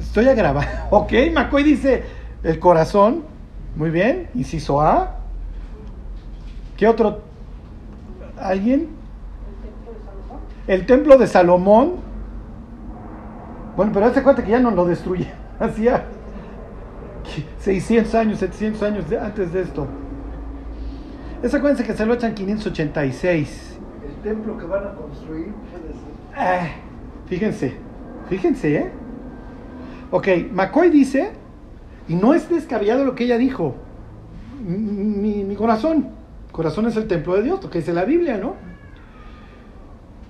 Estoy a grabar. Ok, McCoy dice el corazón. Muy bien, inciso A. ¿Qué otro? ¿Alguien? El templo de Salomón. Bueno, pero hace cuenta que ya no lo destruye. Hacía 600 años, 700 años de- antes de esto. Es acuérdense que se lo echan 586. El templo que van a construir puede ser. Ah, fíjense, fíjense, ¿eh? Ok, McCoy dice, y no es descabellado lo que ella dijo, mi corazón, corazón es el templo de Dios, lo que dice la Biblia, ¿no?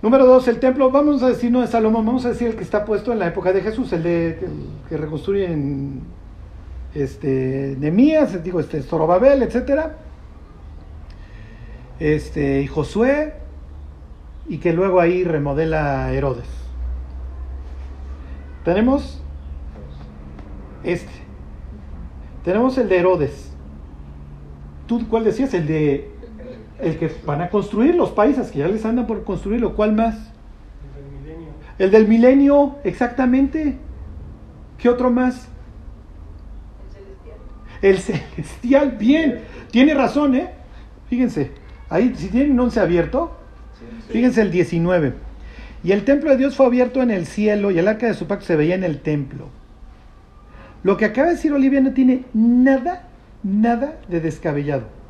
Número dos, el templo, vamos a decir no de Salomón, vamos a decir el que está puesto en la época de Jesús, el, de, que reconstruyen este, Nemías, digo, este, Zorobabel, etcétera, este, y Josué, y que luego ahí remodela Herodes. Tenemos este. Tenemos el de Herodes. ¿Tú cuál decías? El de el que van a construir los países que ya les andan por construirlo. ¿Cuál más? El del milenio. El del milenio, exactamente. ¿Qué otro más? El celestial. El celestial, bien. Tiene razón, ¿eh? Fíjense. Ahí, si tienen un once abierto, fíjense el 19. Y el templo de Dios fue abierto en el cielo y el arca de su pacto se veía en el templo. Lo que acaba de decir Olivia no tiene nada, nada de descabellado.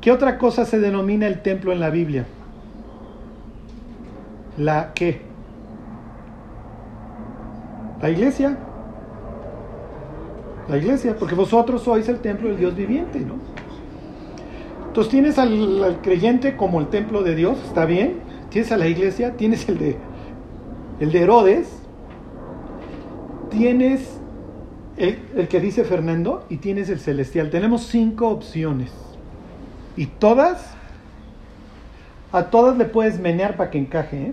¿Qué otra cosa se denomina el templo en la Biblia? ¿La qué? La iglesia. La iglesia, porque vosotros sois el templo del Dios viviente, ¿no? Entonces tienes al, creyente como el templo de Dios, está bien. Tienes a la iglesia, tienes el de, el de Herodes, tienes el que dice Fernando y tienes el celestial. Tenemos cinco opciones. Y todas, a todas le puedes menear para que encaje. ¿eh?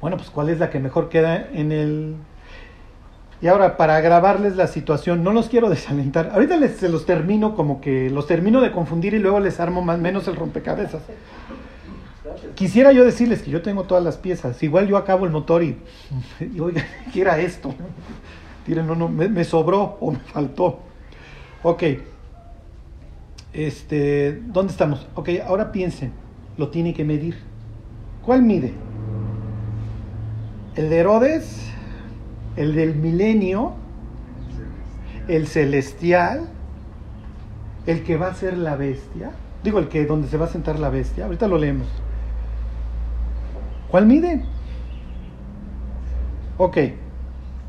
Bueno, pues ¿cuál es la que mejor queda en el... Y ahora, para agravarles la situación, no los quiero desalentar. Ahorita les, se los termino como que los termino de confundir y luego les armo más menos el rompecabezas. Quisiera yo decirles que yo tengo todas las piezas. Igual yo acabo el motor y, oiga, ¿qué era esto? Miren, no, no, me, me sobró o me faltó. Ok. Este, ¿dónde estamos? Ok, ahora piensen, lo tiene que medir. ¿Cuál mide? ¿El de Herodes? ¿El del milenio? ¿El celestial? ¿El que va a ser la bestia? Digo, el que donde se va a sentar la bestia. Ahorita lo leemos. ¿Cuál mide? Ok.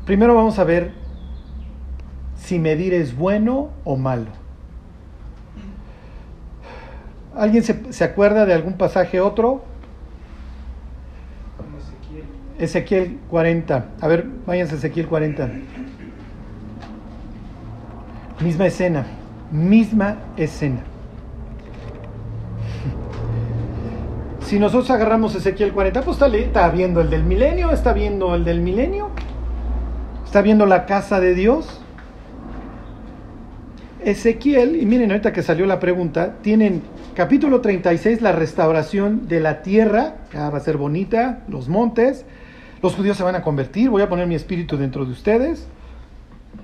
Primero vamos a ver si medir es bueno o malo. ¿Alguien se, acuerda de algún pasaje otro? Ezequiel. Ezequiel 40. A ver, váyanse a Ezequiel 40. Misma escena. Misma escena. Si nosotros agarramos Ezequiel 40, pues está, está viendo el del milenio, está viendo el del milenio, está viendo la casa de Dios. Ezequiel, y miren ahorita que salió la pregunta, tienen capítulo 36, la restauración de la tierra, ya va a ser bonita, los montes, los judíos se van a convertir, voy a poner mi espíritu dentro de ustedes.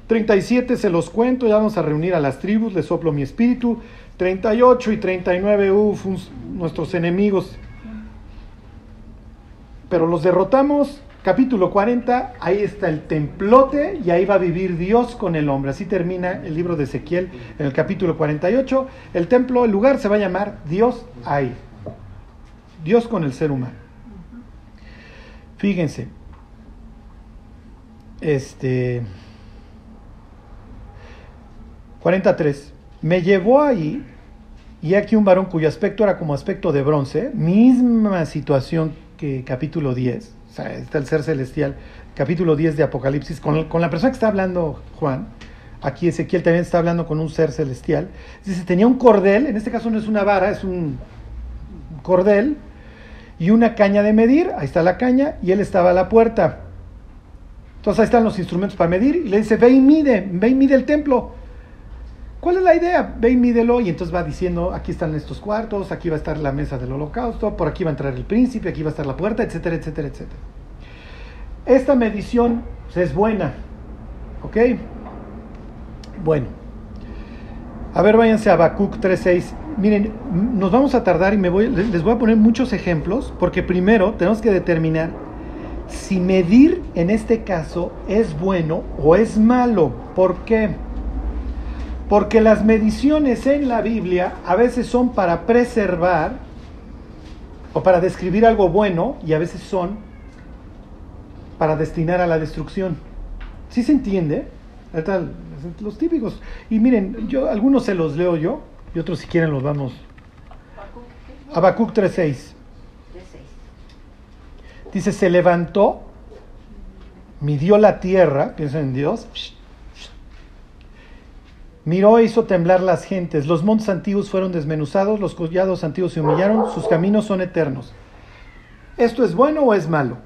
37 se los cuento, ya vamos a reunir a las tribus, les soplo mi espíritu. 38 y 39, uff, nuestros enemigos. Pero los derrotamos. Capítulo 40, ahí está el templote y ahí va a vivir Dios con el hombre. Así termina el libro de Ezequiel en el capítulo 48. El templo, el lugar se va a llamar Dios ahí. Dios con el ser humano. Fíjense. Este 43. Me llevó ahí y aquí un varón cuyo aspecto era como aspecto de bronce, misma situación que capítulo 10, o sea, está el ser celestial, capítulo 10 de Apocalipsis, con, con la persona que está hablando Juan, aquí Ezequiel también está hablando con un ser celestial, dice, tenía un cordel, en este caso no es una vara, es un cordel, y una caña de medir, ahí está la caña, y él estaba a la puerta. Entonces ahí están los instrumentos para medir, y le dice, ve y mide, ve y mide el templo. ¿Cuál es la idea? Ve y mídelo y entonces va diciendo, aquí están estos cuartos, aquí va a estar la mesa del holocausto, por aquí va a entrar el príncipe, aquí va a estar la puerta, etcétera, etcétera, etcétera. Esta medición es buena, ¿ok? Bueno. A ver, váyanse a Habacuc 3.6. Miren, nos vamos a tardar y me voy, les voy a poner muchos ejemplos, porque primero tenemos que determinar si medir en este caso es bueno o es malo. ¿Por qué? Porque las mediciones en la Biblia a veces son para preservar o para describir algo bueno y a veces son para destinar a la destrucción. ¿Sí se entiende? Los típicos. Y miren, yo algunos se los leo yo y otros si quieren los vamos. Habacuc 3.6. De seis. Dice, se levantó, midió la tierra, piensa en Dios, miró e hizo temblar las gentes, los montes antiguos fueron desmenuzados, los collados antiguos se humillaron, sus caminos son eternos. ¿Esto es bueno o es malo?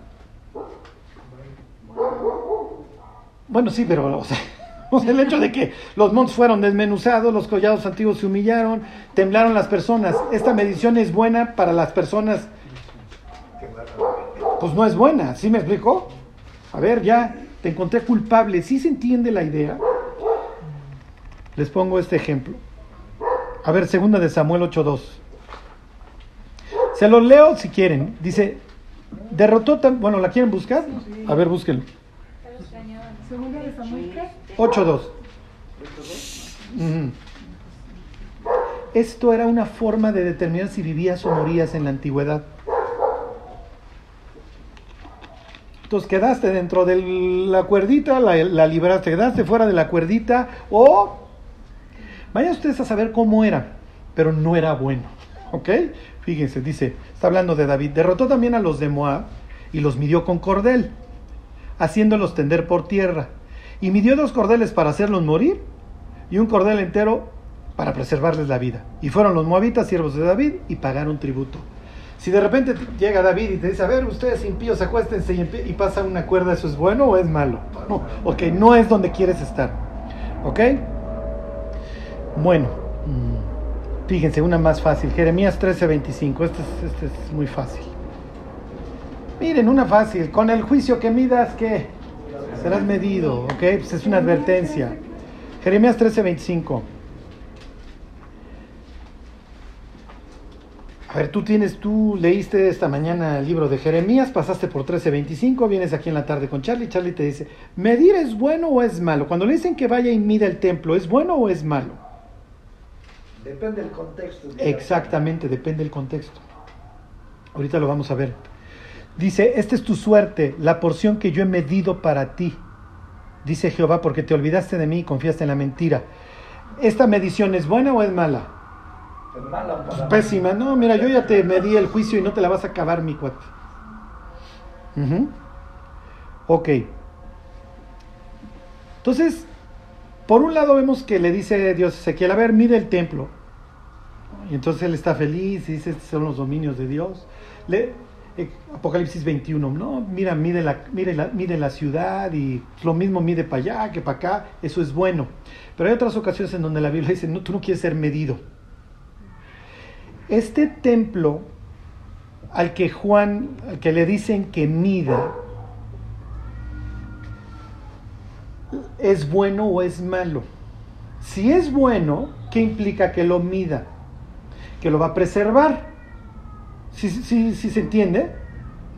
Bueno, sí, pero o sea, o sea, el hecho de que los montes fueron desmenuzados, los collados antiguos se humillaron, temblaron las personas, esta medición es buena para las personas pues no es buena, ¿sí me explico? A ver, ya te encontré culpable, ¿sí se entiende la idea? Les pongo este ejemplo. A ver, segunda de Samuel 8.2. Se los leo si quieren. Dice, derrotó, tan... bueno, ¿la quieren buscar? A ver, búsquenlo. Segunda de Samuel, ¿qué? 8.2. Ujú. Esto era una forma de determinar si vivías o morías en la antigüedad. Entonces quedaste dentro de la cuerdita, la, la libraste, quedaste fuera de la cuerdita o vayan ustedes a saber cómo era, pero no era bueno. ¿Ok? Fíjense, dice, está hablando de David, derrotó también a los de Moab y los midió con cordel, haciéndolos tender por tierra. Y midió dos cordeles para hacerlos morir y un cordel entero para preservarles la vida. Y fueron los moabitas siervos de David y pagaron tributo. Si de repente llega David y te dice, a ver, ustedes impíos, acuéstense y, y pasa una cuerda, ¿eso es bueno o es malo? No, ok, no es donde quieres estar. ¿Ok? Bueno, Fíjense, una más fácil. Jeremías 13:25. Este es, este es muy fácil. Miren, una fácil. Con el juicio que midas, ¿qué? Serás medido, ¿ok? Pues es una advertencia. Jeremías 13:25. A ver, tú tienes, tú leíste esta mañana el libro de Jeremías, pasaste por 13.25, vienes aquí en la tarde con Charlie, Charlie te dice, ¿medir es bueno o es malo? Cuando le dicen que vaya y mida el templo, ¿es bueno o es malo? Depende del contexto. Exactamente, depende del contexto. Ahorita lo vamos a ver. Dice, esta es tu suerte, la porción que yo he medido para ti. Dice Jehová, porque te olvidaste de mí y confiaste en la mentira. ¿Esta medición es buena o es mala? Es mala para- Pésima. No, mira, yo ya te medí el juicio y no te la vas a acabar, mi cuate. Ujú. Ok. Entonces, por un lado vemos que le dice Dios a Ezequiel, a ver, mide el templo. Y entonces él está feliz y dice, estos son los dominios de Dios. Le, eh, Apocalipsis 21, no, mira, mide la, mide, la, mide la ciudad y lo mismo mide para allá que para acá, eso es bueno. Pero hay otras ocasiones en donde la Biblia dice, no, tú no quieres ser medido. Este templo al que Juan, al que le dicen que mida, ¿es bueno o es malo? Si es bueno, ¿qué implica que lo mida? Que lo va a preservar. ¿Sí, sí, sí se entiende?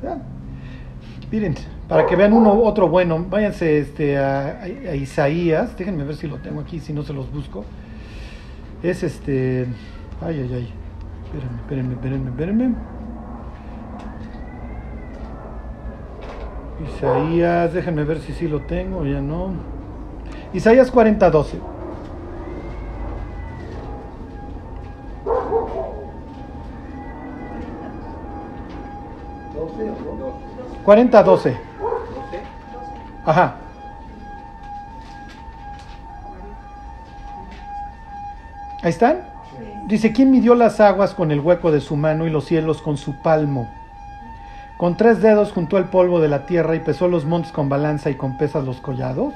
¿Ya? Miren, para que vean uno otro bueno, váyanse este, a, Isaías, déjenme ver si lo tengo aquí, si no se los busco. Es este. Ay, ay, ay. Espérenme, espérenme, espérenme. Isaías, déjenme ver si sí lo tengo, ya no. Isaías 40, 12. 12 o no? 40, 12. Ajá. Ahí están. Dice, ¿quién midió las aguas con el hueco de su mano y los cielos con su palmo? Con tres dedos juntó el polvo de la tierra y pesó los montes con balanza y con pesas los collados.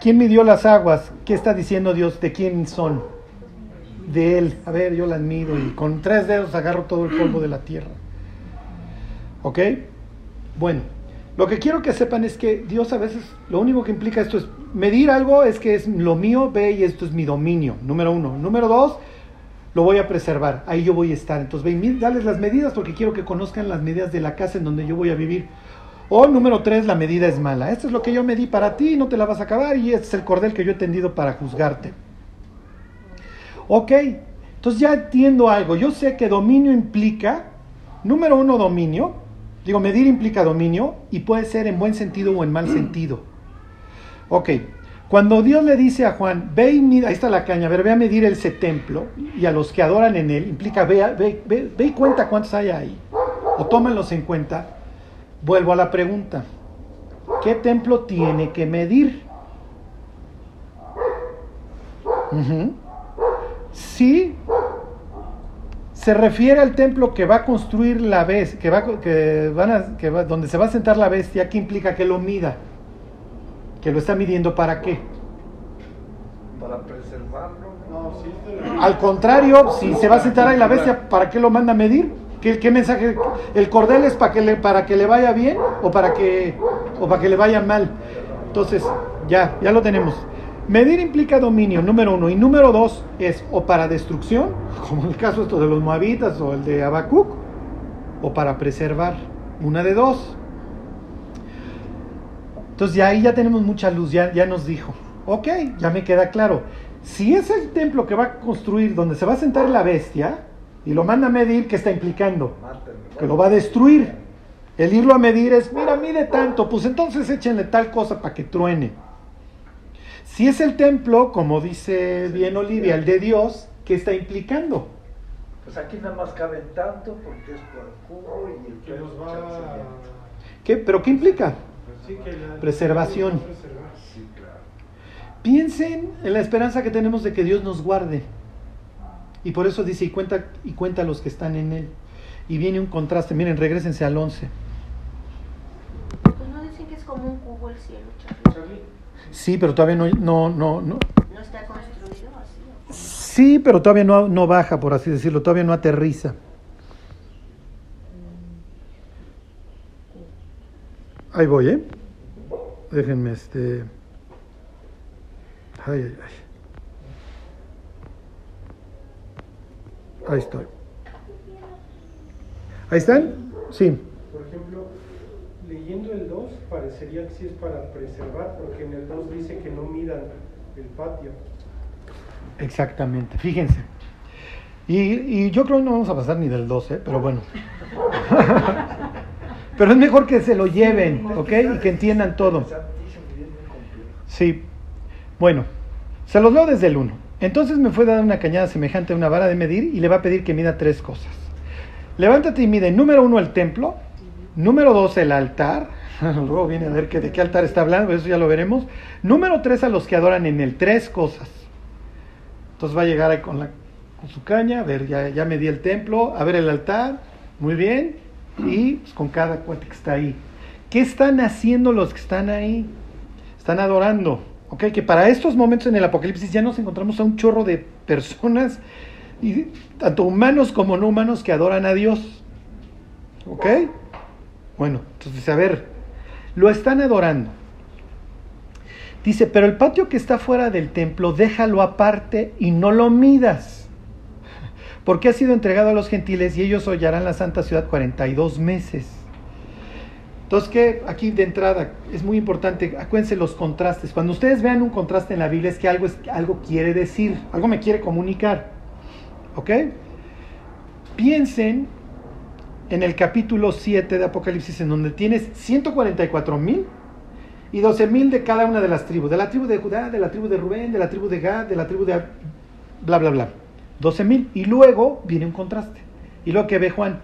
¿Quién midió las aguas? ¿Qué está diciendo Dios? ¿De quién son? De Él. A ver, yo las mido y con tres dedos agarro todo el polvo de la tierra. ¿Ok? Bueno, lo que quiero que sepan es que Dios a veces, lo único que implica esto es medir algo, es que es lo mío, ve y esto es mi dominio, número uno. Número dos, lo voy a preservar, ahí yo voy a estar. Entonces, ve y mid- dales las medidas porque quiero que conozcan las medidas de la casa en donde yo voy a vivir. O número tres, la medida es mala. Esto es lo que yo medí para ti, no te la vas a acabar y este es el cordel que yo he tendido para juzgarte. Ok, entonces ya entiendo algo. Yo sé que dominio implica, número uno, dominio. Digo, medir implica dominio y puede ser en buen sentido o en mal sentido. Ok, cuando Dios le dice a Juan, ve y mira, ahí está la caña, a ver, ve a medir ese templo y a los que adoran en él, implica ve, ve, ve- ve y cuenta cuántos hay ahí. O tómenlos en cuenta. Vuelvo a la pregunta. ¿Qué templo tiene que medir? Ujú. Sí, se refiere al templo que va a construir la bestia, que va, que van a, que va- donde se va a sentar la bestia, ¿qué implica que lo mida? Que lo está midiendo para qué? Para preservarlo. No, sí la... Al contrario, si se va a sentar ahí la bestia, ¿para qué lo manda a medir? ¿Qué, qué mensaje? ¿El cordel es para que, le, para que le vaya bien o para que, o para que le vaya mal? Entonces, ya, ya lo tenemos. Medir implica dominio, número uno. Y número dos es o para destrucción, como el caso esto de los moabitas o el de Habacuc, o para preservar. Una de dos. Entonces ya ahí ya tenemos mucha luz, ya, ya nos dijo. Ok, ya me queda claro. Si es el templo que va a construir donde se va a sentar la bestia y lo manda a medir, ¿qué está implicando? Que lo va a destruir. El irlo a medir es, mira, mide tanto, pues entonces échenle tal cosa para que truene. Si es el templo, como dice bien Olivia, el de Dios, ¿qué está implicando? Pues aquí nada más caben tanto porque es por cubo y el Que los va a... ¿Qué? ¿Pero qué implica? Sí, que la... Preservación. Sí, claro. Piensen en la esperanza que tenemos de que Dios nos guarde. Y por eso dice, y cuenta, y cuenta a los que están en Él. Y viene un contraste, miren, regresense al 11. Pues no dicen que es como un cubo el cielo, Charlie. Sí, pero todavía no, no, no, no. No está construido así. Sí, pero todavía no, no baja, por así decirlo, todavía no aterriza. Ahí voy, ¿eh? Déjenme este. Ay, ay, ay. Ahí estoy. ¿Ahí están? Sí. Por ejemplo, leyendo el 2, parecería que sí es para preservar, porque en el 2 dice que no midan el patio. Exactamente, fíjense. Y, y yo creo que no vamos a pasar ni del 12, pero bueno. pero es mejor que se lo lleven, ¿ok? Y que entiendan todo. Sí. Bueno, se los leo desde el 1. Entonces me fue dada una cañada semejante a una vara de medir y le va a pedir que mida tres cosas. Levántate y mide, número uno, el templo. Número dos, el altar. Luego viene a ver que, de qué altar está hablando, eso ya lo veremos. Número tres, a los que adoran en él. Tres cosas. Entonces va a llegar ahí con, la, con su caña, a ver, ya, ya medí el templo, a ver el altar, muy bien, y pues, con cada cuate que está ahí. ¿Qué están haciendo los que están ahí? Están adorando. ¿Ok? Que para estos momentos en el Apocalipsis ya nos encontramos a un chorro de personas, y, tanto humanos como no humanos, que adoran a Dios. ¿Ok? Bueno, entonces, a ver, lo están adorando. Dice, pero el patio que está fuera del templo, déjalo aparte y no lo midas. Porque ha sido entregado a los gentiles y ellos hollarán la santa ciudad 42 meses. Entonces, que aquí de entrada es muy importante, acuérdense los contrastes. Cuando ustedes vean un contraste en la Biblia es que algo, es, algo quiere decir, algo me quiere comunicar. ¿Ok? Piensen en el capítulo 7 de Apocalipsis, en donde tienes 144 mil y 12 mil de cada una de las tribus. De la tribu de Judá, de la tribu de Rubén, de la tribu de Gad, de la tribu de... bla, bla, bla. 12 mil. Y luego viene un contraste. Y lo que ve Juan,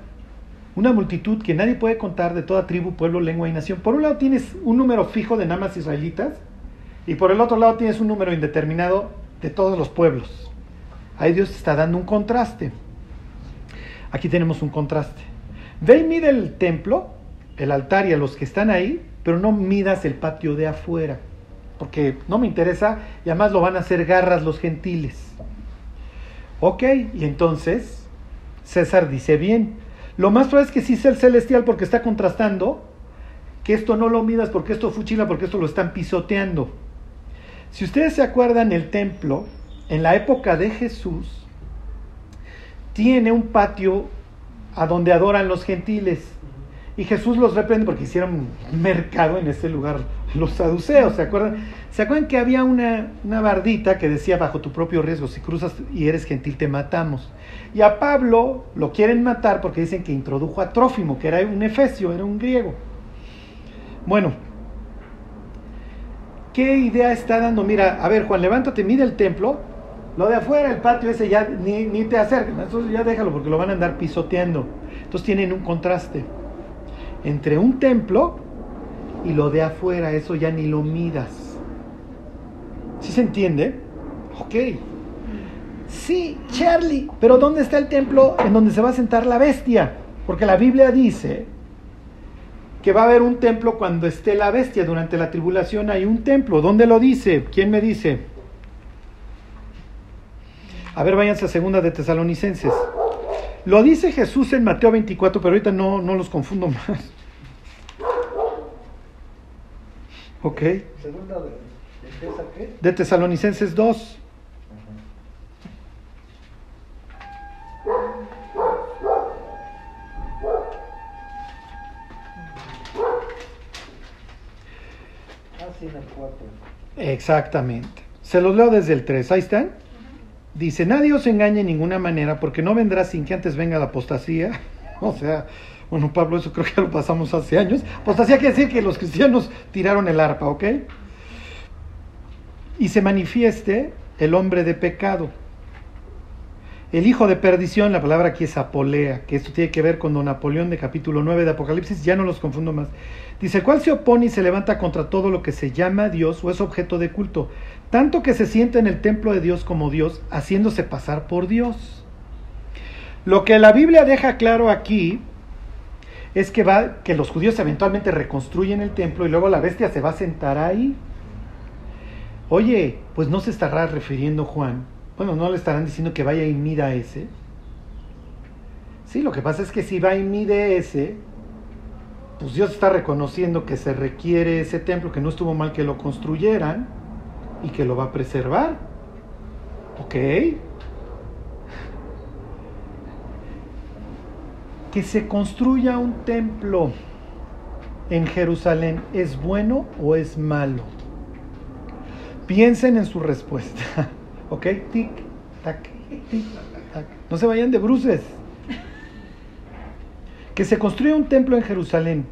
una multitud que nadie puede contar de toda tribu, pueblo, lengua y nación. Por un lado tienes un número fijo de namas israelitas y por el otro lado tienes un número indeterminado de todos los pueblos. Ahí Dios está dando un contraste. Aquí tenemos un contraste. Ve y mide el templo, el altar y a los que están ahí, pero no midas el patio de afuera, porque no me interesa y además lo van a hacer garras los gentiles. Ok, y entonces César dice bien, lo más probable es que sí sea el celestial porque está contrastando que esto no lo midas porque esto fuchila, porque esto lo están pisoteando. Si ustedes se acuerdan, el templo, en la época de Jesús, tiene un patio a donde adoran los gentiles. Y Jesús los reprende porque hicieron mercado en ese lugar, los saduceos, ¿se acuerdan? ¿Se acuerdan que había una, una bardita que decía, bajo tu propio riesgo, si cruzas y eres gentil, te matamos? Y a Pablo lo quieren matar porque dicen que introdujo a Trófimo, que era un efesio, era un griego. Bueno, ¿qué idea está dando? Mira, a ver, Juan, levántate, mide el templo. Lo de afuera, el patio ese, ya ni, ni te acerques, eso ya déjalo porque lo van a andar pisoteando. Entonces tienen un contraste entre un templo y lo de afuera, eso ya ni lo midas. ¿Sí se entiende? Ok. Sí, Charlie, pero ¿dónde está el templo en donde se va a sentar la bestia? Porque la Biblia dice que va a haber un templo cuando esté la bestia. Durante la tribulación hay un templo. ¿Dónde lo dice? ¿Quién me dice? A ver, váyanse a segunda de Tesalonicenses. Lo dice Jesús en Mateo 24, pero ahorita no, no los confundo más. Ok. Segunda de, de. De Tesalonicenses 2. Ah, sí, en el 4. Exactamente. Se los leo desde el 3. Ahí están. Dice, nadie os engañe en ninguna manera, porque no vendrá sin que antes venga la apostasía. O sea, bueno, Pablo, eso creo que ya lo pasamos hace años. Apostasía quiere decir que los cristianos tiraron el arpa, ¿ok? Y se manifieste el hombre de pecado. El hijo de perdición, la palabra aquí es apolea, que esto tiene que ver con don Napoleón de capítulo 9 de Apocalipsis, ya no los confundo más. Dice, ¿cuál se opone y se levanta contra todo lo que se llama Dios o es objeto de culto? Tanto que se sienta en el templo de Dios como Dios, haciéndose pasar por Dios. Lo que la Biblia deja claro aquí es que, va, que los judíos eventualmente reconstruyen el templo y luego la bestia se va a sentar ahí. Oye, pues no se estará refiriendo Juan Bueno, no le estarán diciendo que vaya y mida ese. Sí, lo que pasa es que si va y mide ese, pues Dios está reconociendo que se requiere ese templo, que no estuvo mal que lo construyeran y que lo va a preservar. ¿Ok? Que se construya un templo en Jerusalén, ¿es bueno o es malo? Piensen en su respuesta. ¿Ok? Tic, tac, tic, tac. No se vayan de bruces. Que se construya un templo en Jerusalén.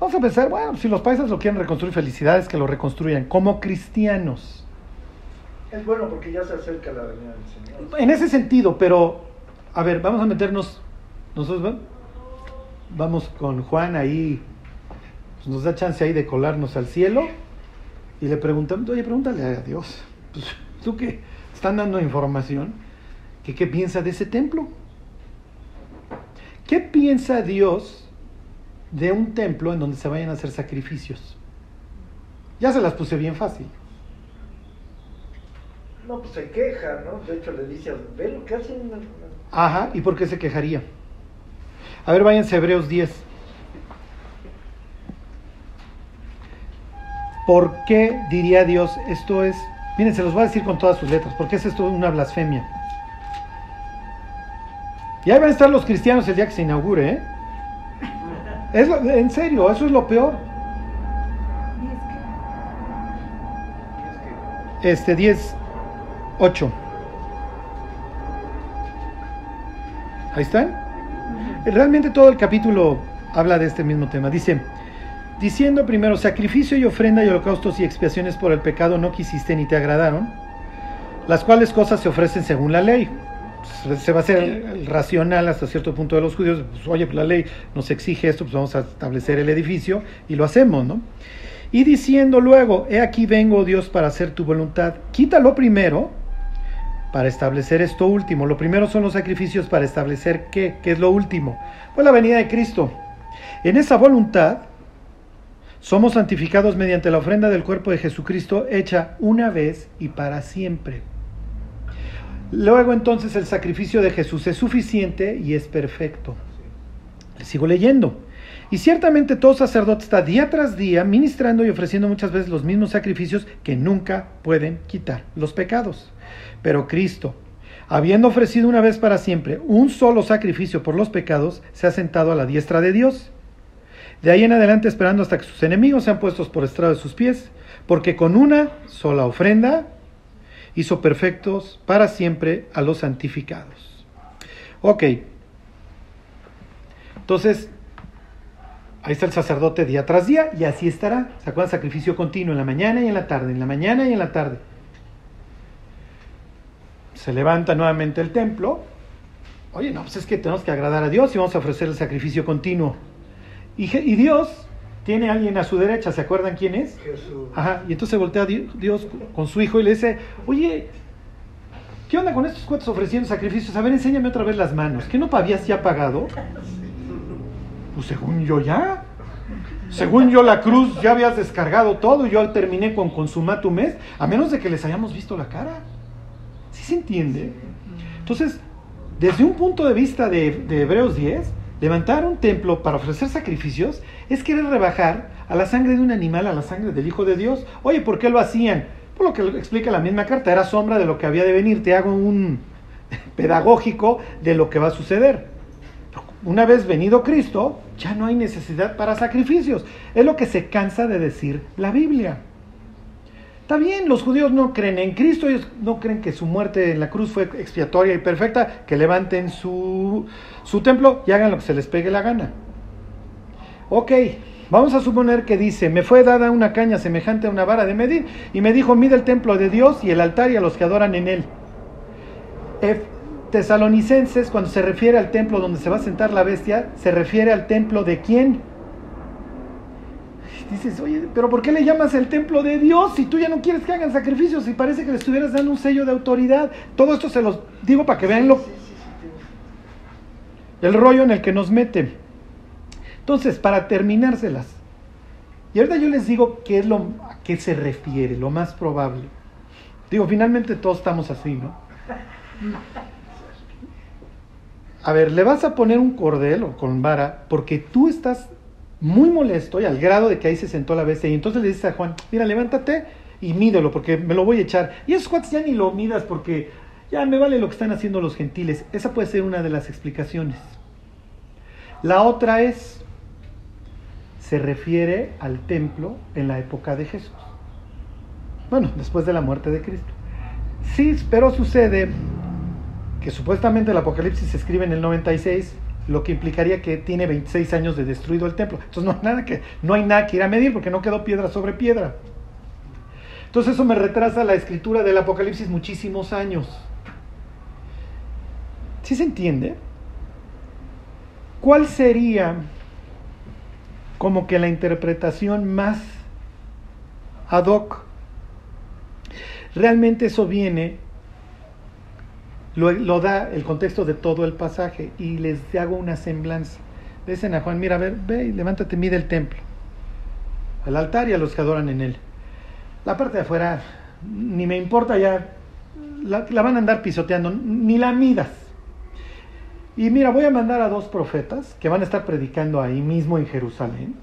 Vamos a pensar, bueno, si los paisas lo quieren reconstruir, felicidades que lo reconstruyan como cristianos. Es bueno porque ya se acerca la venida del Señor. En ese sentido, pero, a ver, vamos a meternos, nosotros va- vamos con Juan ahí, pues nos da chance ahí de colarnos al cielo y le preguntamos, oye, pregúntale a Dios, pues, tú que están dando información, que qué piensa de ese templo. ¿Qué piensa Dios de un templo en donde se vayan a hacer sacrificios? Ya se las puse bien fácil. No, pues se queja, ¿no? De hecho le dice, ve lo que hacen. Ajá, ¿y por qué se quejaría? A ver, váyanse a Hebreos 10. ¿Por qué diría Dios esto es? Miren, se los voy a decir con todas sus letras. ¿Por qué es esto una blasfemia? Y ahí van a estar los cristianos el día que se inaugure, ¿eh? Es en serio, eso es lo peor. Este 10, 8. Ahí están. Realmente todo el capítulo habla de este mismo tema. Dice, diciendo primero, sacrificio y ofrenda y holocaustos y expiaciones por el pecado no quisiste ni te agradaron, las cuales cosas se ofrecen según la ley. Se va a hacer racional hasta cierto punto de los judíos. Pues, oye, pues la ley nos exige esto, pues vamos a establecer el edificio y lo hacemos, ¿no? Y diciendo luego, he aquí vengo, Dios, para hacer tu voluntad. Quítalo primero para establecer esto último. Lo primero son los sacrificios para establecer qué, qué es lo último. Pues la venida de Cristo. En esa voluntad somos santificados mediante la ofrenda del cuerpo de Jesucristo hecha una vez y para siempre. Luego entonces el sacrificio de Jesús es suficiente y es perfecto. Le sigo leyendo. Y ciertamente todo sacerdote está día tras día ministrando y ofreciendo muchas veces los mismos sacrificios que nunca pueden quitar los pecados. Pero Cristo, habiendo ofrecido una vez para siempre un solo sacrificio por los pecados, se ha sentado a la diestra de Dios. De ahí en adelante esperando hasta que sus enemigos sean puestos por estrado de sus pies, porque con una sola ofrenda hizo perfectos para siempre a los santificados. Ok. Entonces, ahí está el sacerdote día tras día y así estará. ¿Se acuerdan? Sacrificio continuo en la mañana y en la tarde, en la mañana y en la tarde. Se levanta nuevamente el templo. Oye, no, pues es que tenemos que agradar a Dios y vamos a ofrecer el sacrificio continuo. Y, Dios tiene a alguien a su derecha, ¿se acuerdan quién es? Jesús. Ajá, y entonces voltea Di- Dios con su hijo y le dice, oye, ¿qué onda con estos cuates ofreciendo sacrificios? A ver, enséñame otra vez las manos. ¿Qué no habías ya pagado? Pues según yo ya. Según yo la cruz ya habías descargado todo y yo terminé con consumatum mes, a menos de que les hayamos visto la cara. ¿Sí se entiende? Entonces, desde un punto de vista de, de Hebreos 10, levantar un templo para ofrecer sacrificios es querer rebajar a la sangre de un animal a la sangre del Hijo de Dios. Oye, ¿por qué lo hacían? Por lo que explica la misma carta, era sombra de lo que había de venir. Te hago un pedagógico de lo que va a suceder. Una vez venido Cristo, ya no hay necesidad para sacrificios. Es lo que se cansa de decir la Biblia. Está bien, los judíos no creen en Cristo, ellos no creen que su muerte en la cruz fue expiatoria y perfecta, que levanten su, su templo y hagan lo que se les pegue la gana. Ok, vamos a suponer que dice, me fue dada una caña semejante a una vara de medir y me dijo, mide el templo de Dios y el altar y a los que adoran en él. Tesalonicenses, cuando se refiere al templo donde se va a sentar la bestia, se refiere al templo de quién? Dices, oye, pero ¿por qué le llamas el templo de Dios si tú ya no quieres que hagan sacrificios y parece que le estuvieras dando un sello de autoridad? Todo esto se los digo para que vean lo, el rollo en el que nos mete. Entonces, para terminárselas, y ahorita yo les digo qué es lo a qué se refiere, lo más probable. Digo, finalmente todos estamos así, ¿no? A ver, le vas a poner un cordel o con vara porque tú estás muy molesto y al grado de que ahí se sentó la bestia. Y entonces le dices a Juan, mira, levántate y mídelo porque me lo voy a echar. Y esos cuates ya ni lo midas porque ya me vale lo que están haciendo los gentiles. Esa puede ser una de las explicaciones. La otra es, se refiere al templo en la época de Jesús. Bueno, después de la muerte de Cristo. Sí, pero sucede que supuestamente el Apocalipsis se escribe en el 96, lo que implicaría que tiene 26 años de destruido el templo. Entonces no hay nada que, no hay nada que ir a medir porque no quedó piedra sobre piedra. Entonces eso me retrasa la escritura del Apocalipsis muchísimos años. ¿Sí se entiende? ¿Cuál sería como que la interpretación más ad hoc? Realmente eso viene, lo, da el contexto de todo el pasaje y les hago una semblanza. Le dicen a Juan, mira, a ver, ve y levántate, mide el templo, al altar y a los que adoran en él. La parte de afuera, ni me importa ya, la, la van a andar pisoteando, ni la midas. Y mira, voy a mandar a dos profetas que van a estar predicando ahí mismo en Jerusalén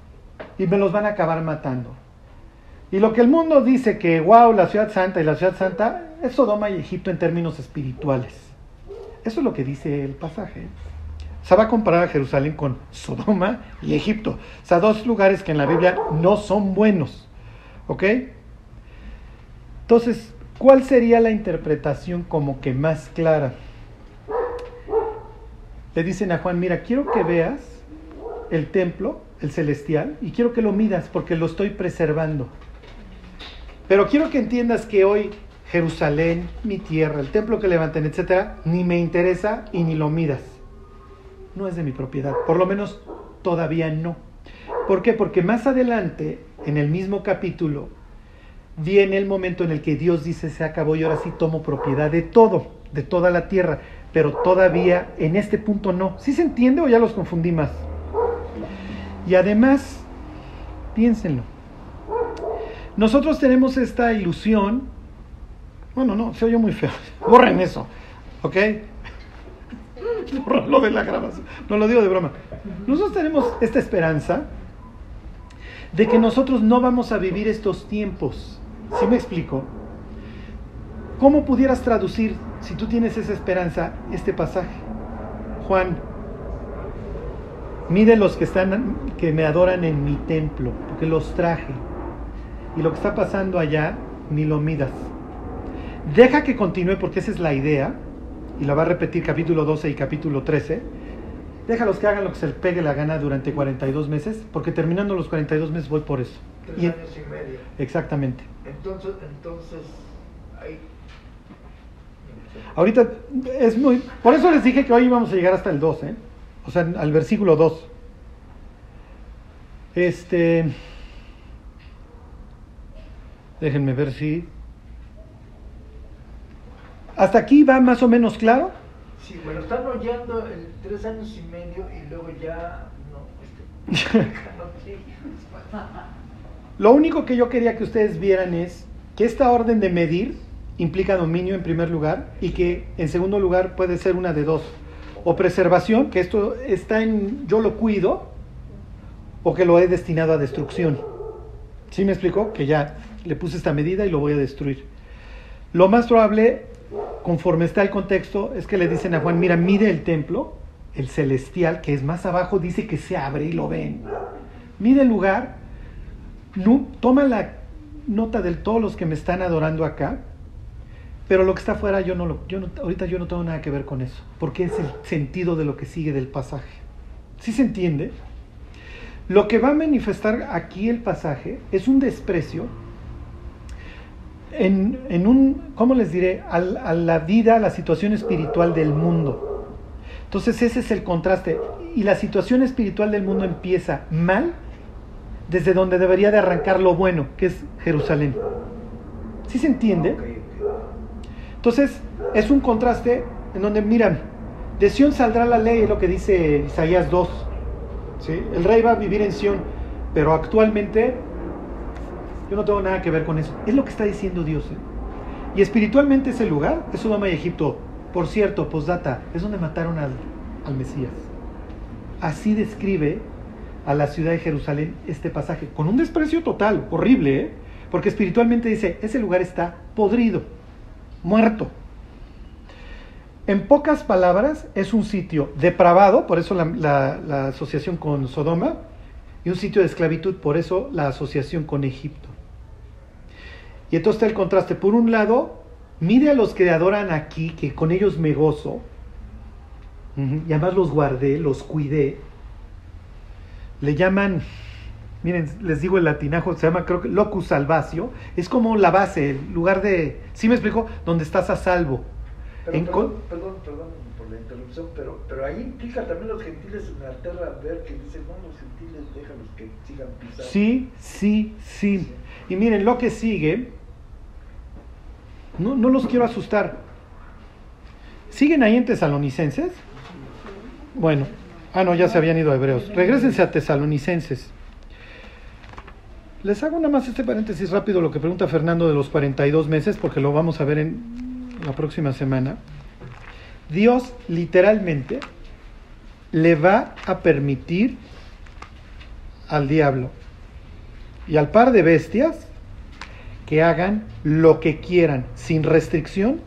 y me los van a acabar matando. Y lo que el mundo dice que, wow, la ciudad santa y la ciudad santa es Sodoma y Egipto en términos espirituales. Eso es lo que dice el pasaje. Se va a comparar a Jerusalén con Sodoma y Egipto. O sea, dos lugares que en la Biblia no son buenos. ¿Ok? Entonces, ¿cuál sería la interpretación como que más clara? Le dicen a Juan, mira, quiero que veas el templo, el celestial, y quiero que lo midas porque lo estoy preservando. Pero quiero que entiendas que hoy Jerusalén, mi tierra, el templo que levanten, etcétera, ni me interesa y ni lo midas. No es de mi propiedad, por lo menos todavía no. ¿Por qué? Porque más adelante, en el mismo capítulo, viene el momento en el que Dios dice se acabó y ahora sí tomo propiedad de todo, de toda la tierra, pero todavía en este punto no. ¿Sí se entiende o ya los confundí más? Y además, piénsenlo. Nosotros tenemos esta ilusión. Bueno, no, se oye muy feo. Borren eso, ¿ok? Lo de la grabación. No lo digo de broma. Nosotros tenemos esta esperanza de que nosotros no vamos a vivir estos tiempos. ¿Sí me explico? ¿Cómo pudieras traducir, si tú tienes esa esperanza, este pasaje? Juan, mide los que están, que me adoran en mi templo, porque los traje. Y lo que está pasando allá, ni lo midas. Deja que continúe, porque esa es la idea, y la va a repetir capítulo 12 y capítulo 13. Déjalos que hagan lo que se les pegue la gana durante 42 meses, porque terminando los 42 meses voy por eso. Tres Y- años y medio. Exactamente. Entonces, entonces, ahí. Ahorita es muy... Por eso les dije que hoy íbamos a llegar hasta el 2, ¿eh? O sea, al versículo 2. Este... Déjenme ver si... ¿Hasta aquí va más o menos claro? Sí, bueno, están el tres años y medio y luego ya no, este. Lo único que yo quería que ustedes vieran es que esta orden de medir implica dominio en primer lugar y que en segundo lugar puede ser una de dos. O preservación, que esto está en yo lo cuido, o que lo he destinado a destrucción. ¿Sí me explicó? Que ya le puse esta medida y lo voy a destruir. Lo más probable, conforme está el contexto, es que le dicen a Juan, mira, mide el templo, el celestial, que es más abajo, dice que se abre y lo ven. Mide el lugar, no, toma la nota de todos los que me están adorando acá, pero lo que está afuera yo no lo, yo no, ahorita yo no tengo nada que ver con eso, porque es el sentido de lo que sigue del pasaje. ¿Sí se entiende? Lo que va a manifestar aquí el pasaje es un desprecio en, en un, ¿cómo les diré? A la vida, a la situación espiritual del mundo. Entonces ese es el contraste. Y la situación espiritual del mundo empieza mal desde donde debería de arrancar lo bueno, que es Jerusalén. ¿Sí se entiende? Entonces, es un contraste en donde, miran, de Sión saldrá la ley, es lo que dice Isaías 2. ¿sí? El rey va a vivir en Sión, pero actualmente yo no tengo nada que ver con eso. Es lo que está diciendo Dios. ¿eh? Y espiritualmente ese lugar es Sodoma y Egipto. Por cierto, postdata, es donde mataron al, al Mesías. Así describe a la ciudad de Jerusalén este pasaje, con un desprecio total, horrible, ¿eh? porque espiritualmente dice, ese lugar está podrido, muerto. En pocas palabras, es un sitio depravado, por eso la, asociación con Sodoma, y un sitio de esclavitud, por eso la asociación con Egipto. Y entonces está el contraste. Por un lado, mire a los que adoran aquí, que con ellos me gozo, y además los guardé, los cuidé. Le llaman, miren, les digo el latinajo, se llama creo que locus salvacio, es como la base, el lugar de, ¿sí me explico? Donde estás a salvo. Pero, En perdón, perdón, perdón por la interrupción, pero, pero ahí implica también los gentiles en Inglaterra ver que dicen, no, los gentiles déjalos que sigan pisando. Sí, sí, sí. Y miren, lo que sigue, no, no los quiero asustar. ¿Siguen ahí en Tesalonicenses? Bueno, ah, no, ya se habían ido a Hebreos. Regrésense a Tesalonicenses. Les hago nada más este paréntesis rápido, lo que pregunta Fernando de los 42 meses, porque lo vamos a ver en la próxima semana. Dios literalmente le va a permitir al diablo y al par de bestias que hagan lo que quieran sin restricción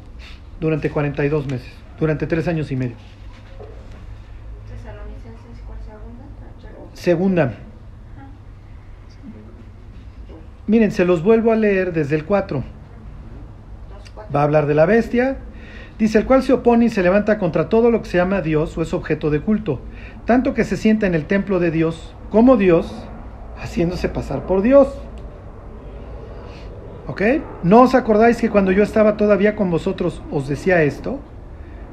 durante 42 meses, durante tres años y medio. Tesalonicenses, ¿cuál segunda? Miren, se los vuelvo a leer desde el 4. Dos, cuatro. Va a hablar de la bestia. Dice, el cual se opone y se levanta contra todo lo que se llama Dios o es objeto de culto, tanto que se sienta en el templo de Dios como Dios, haciéndose pasar por Dios. ¿Ok? ¿No os acordáis que cuando yo estaba todavía con vosotros os decía esto?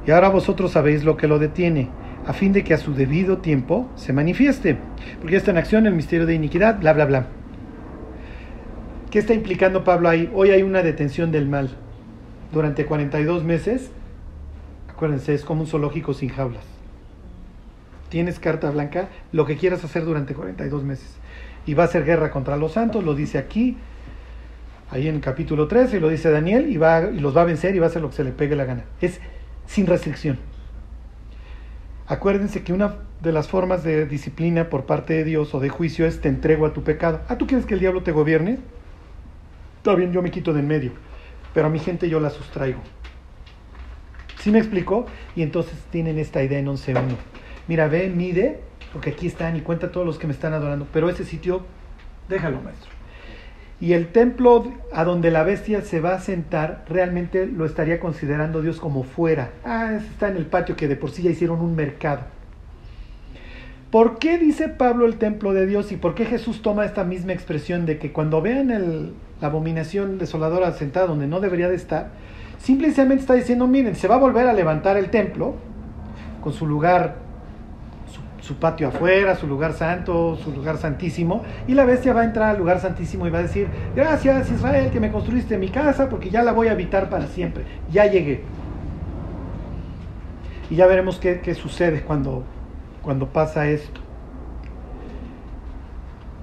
Y ahora vosotros sabéis lo que lo detiene, a fin de que a su debido tiempo se manifieste. Porque está en acción el misterio de iniquidad, bla, bla, bla. ¿Qué está implicando Pablo ahí? Hoy hay una detención del mal. Durante 42 meses, acuérdense, es como un zoológico sin jaulas. Tienes carta blanca, lo que quieras hacer durante 42 meses. Y va a ser guerra contra los santos, lo dice aquí, ahí en el capítulo 13, y lo dice Daniel, y, va, y los va a vencer y va a hacer lo que se le pegue la gana. Es sin restricción. Acuérdense que una de las formas de disciplina por parte de Dios o de juicio es te entrego a tu pecado. Ah, ¿tú quieres que el diablo te gobierne? Está bien, yo me quito de en medio, pero a mi gente yo la sustraigo. ¿Sí me explicó? Y entonces tienen esta idea en 11.1. Mira, ve, mide, porque aquí están y cuenta todos los que me están adorando, pero ese sitio, déjalo, maestro. Y el templo a donde la bestia se va a sentar, realmente lo estaría considerando Dios como fuera. Ah, está en el patio que de por sí ya hicieron un mercado. ¿Por qué dice Pablo el templo de Dios y por qué Jesús toma esta misma expresión de que cuando vean el, la abominación desoladora sentada donde no debería de estar, simplemente está diciendo, miren, se va a volver a levantar el templo con su lugar, su, patio afuera, su lugar santo, su lugar santísimo, y la bestia va a entrar al lugar santísimo y va a decir, gracias Israel que me construiste mi casa porque ya la voy a habitar para siempre, ya llegué. Y ya veremos qué, qué sucede cuando, cuando pasa esto.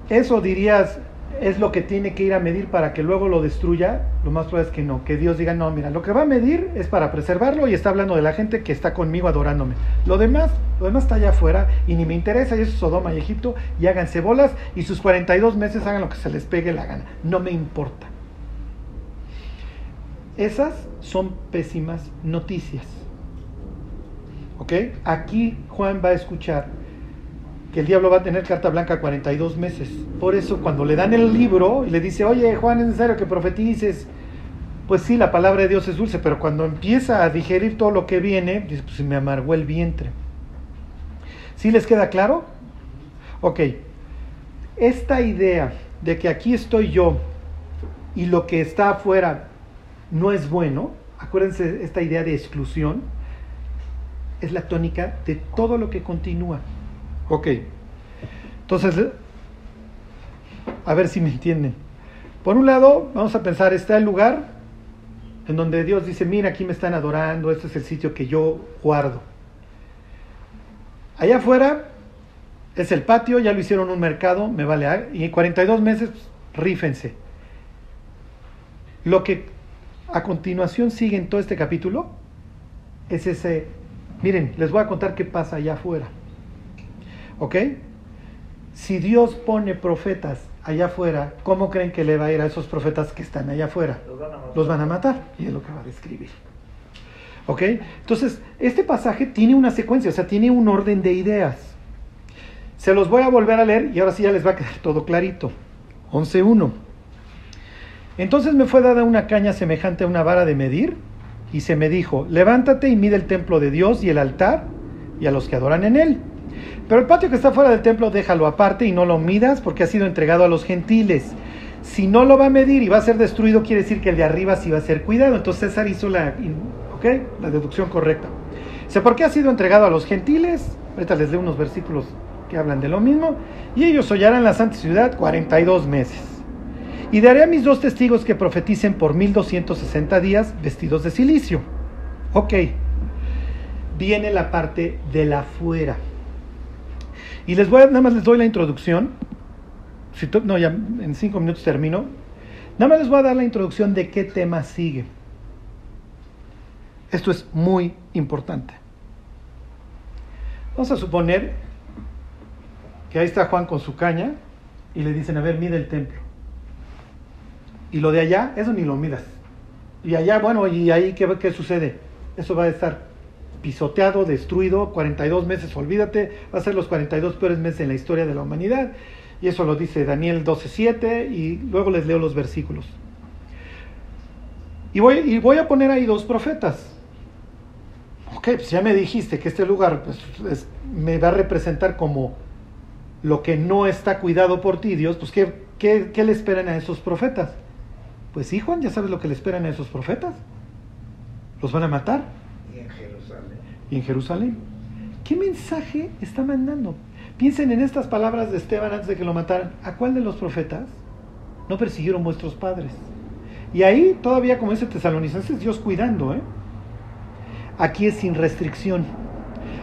Eso dirías, es lo que tiene que ir a medir para que luego lo destruya. Lo más probable es que no, que Dios diga, no, mira, lo que va a medir es para preservarlo y está hablando de la gente que está conmigo adorándome. Lo demás, lo demás está allá afuera y ni me interesa, y eso es Sodoma y Egipto, y háganse bolas y sus 42 meses hagan lo que se les pegue la gana. No me importa. Esas son pésimas noticias. ¿Ok? Aquí Juan va a escuchar que el diablo va a tener carta blanca 42 meses. Por eso cuando le dan el libro y le dice, oye Juan, es necesario que profetices, pues sí, la palabra de Dios es dulce, pero cuando empieza a digerir todo lo que viene, dice, pues me amargó el vientre. ¿Sí les queda claro? Ok, esta idea de que aquí estoy yo y lo que está afuera no es bueno, acuérdense esta idea de exclusión, es la tónica de todo lo que continúa. Ok, entonces, a ver si me entienden. Por un lado, vamos a pensar, está el lugar en donde Dios dice, mira, aquí me están adorando, este es el sitio que yo guardo. Allá afuera es el patio, ya lo hicieron un mercado, me vale, y en 42 meses, rífense. Lo que a continuación sigue en todo este capítulo es ese, miren, les voy a contar qué pasa allá afuera. ¿Ok? Si Dios pone profetas allá afuera, ¿cómo creen que le va a ir a esos profetas que están allá afuera? Los van a matar. Los van a matar. Y es lo que va a describir. ¿Ok? Entonces, este pasaje tiene una secuencia, o sea, tiene un orden de ideas. Se los voy a volver a leer y ahora sí ya les va a quedar todo clarito. 11.1. Entonces me fue dada una caña semejante a una vara de medir y se me dijo, levántate y mide el templo de Dios y el altar y a los que adoran en él. Pero el patio que está fuera del templo déjalo aparte y no lo midas porque ha sido entregado a los gentiles. Si no lo va a medir y va a ser destruido, quiere decir que el de arriba sí va a ser cuidado. Entonces César hizo la, ¿ok? la deducción correcta. Dice, ¿por qué ha sido entregado a los gentiles? Ahorita les leo unos versículos que hablan de lo mismo. Y ellos hollarán la santa ciudad 42 meses. Y daré a mis dos testigos que profeticen por 1260 días vestidos de silicio. Ok. Viene la parte de la afuera. Y les voy nada más les doy la introducción. Si to- no, ya en cinco minutos termino. Nada más les voy a dar la introducción de qué tema sigue. Esto es muy importante. Vamos a suponer que ahí está Juan con su caña y le dicen, a ver, mide el templo. Y lo de allá, eso ni lo midas. Y allá, bueno, y ahí, ¿qué, qué sucede? Eso va a estar pisoteado, destruido, 42 meses, olvídate, va a ser los 42 peores meses en la historia de la humanidad. Y eso lo dice Daniel 12.7 y luego les leo los versículos. Y voy, y voy a poner ahí dos profetas. Ok, pues ya me dijiste que este lugar pues, es- me va a representar como lo que no está cuidado por ti, Dios. Pues, ¿qué, qué, qué le esperan a esos profetas? Pues sí, Juan, ya sabes lo que le esperan a esos profetas. Los van a matar. Y en Jerusalén. ¿Qué mensaje está mandando? Piensen en estas palabras de Esteban antes de que lo mataran. ¿A cuál de los profetas no persiguieron vuestros padres? Y ahí todavía, como dice Tesalonicenses, Dios cuidando. ¿eh? Aquí es sin restricción.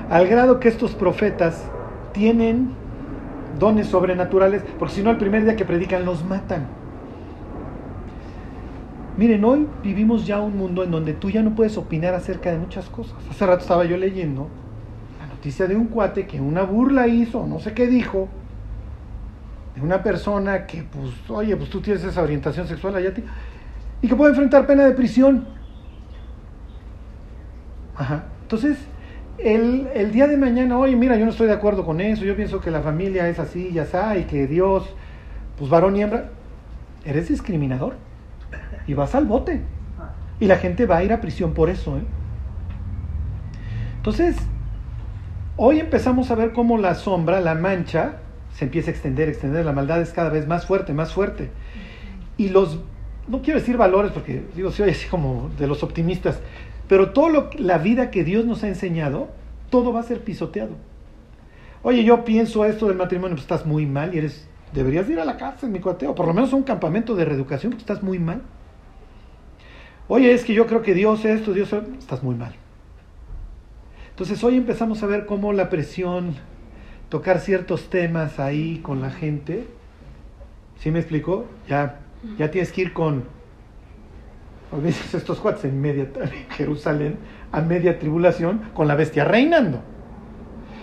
Al grado que estos profetas tienen dones sobrenaturales, porque si no el primer día que predican los matan. Miren, hoy vivimos ya un mundo en donde tú ya no puedes opinar acerca de muchas cosas. Hace rato estaba yo leyendo la noticia de un cuate que una burla hizo, no sé qué dijo, de una persona que, pues, oye, pues tú tienes esa orientación sexual allá, y que puede enfrentar pena de prisión. Ajá. Entonces, el, el día de mañana, oye, mira, yo no estoy de acuerdo con eso, yo pienso que la familia es así y así, y que Dios, pues varón y hembra, eres discriminador y vas al bote. Y la gente va a ir a prisión por eso. ¿eh? Entonces, hoy empezamos a ver cómo la sombra, la mancha, se empieza a extender, extender, la maldad es cada vez más fuerte, más fuerte. Y los, no quiero decir valores, porque digo, soy así como de los optimistas, pero toda la vida que Dios nos ha enseñado, todo va a ser pisoteado. Oye, yo pienso esto del matrimonio, pues estás muy mal y eres, deberías ir a la cárcel, mi cuate, o por lo menos a un campamento de reeducación, porque estás muy mal. Oye, es que yo creo que Dios esto, Dios estás muy mal. Entonces hoy empezamos a ver cómo la presión, tocar ciertos temas ahí con la gente, ¿sí me explicó? Ya, ya tienes que ir con, como dices estos cuates en media Jerusalén, a media tribulación, con la bestia reinando.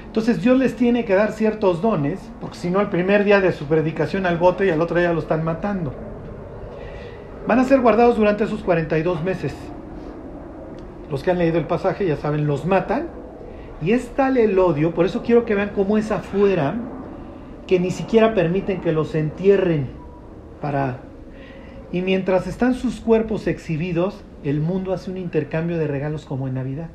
Entonces Dios les tiene que dar ciertos dones, porque si no, el primer día de su predicación al bote y al otro día lo están matando. Van a ser guardados durante esos 42 meses. Los que han leído el pasaje ya saben, los matan. Y es tal el odio, por eso quiero que vean cómo es afuera, que ni siquiera permiten que los entierren para... Y mientras están sus cuerpos exhibidos, el mundo hace un intercambio de regalos como en Navidad.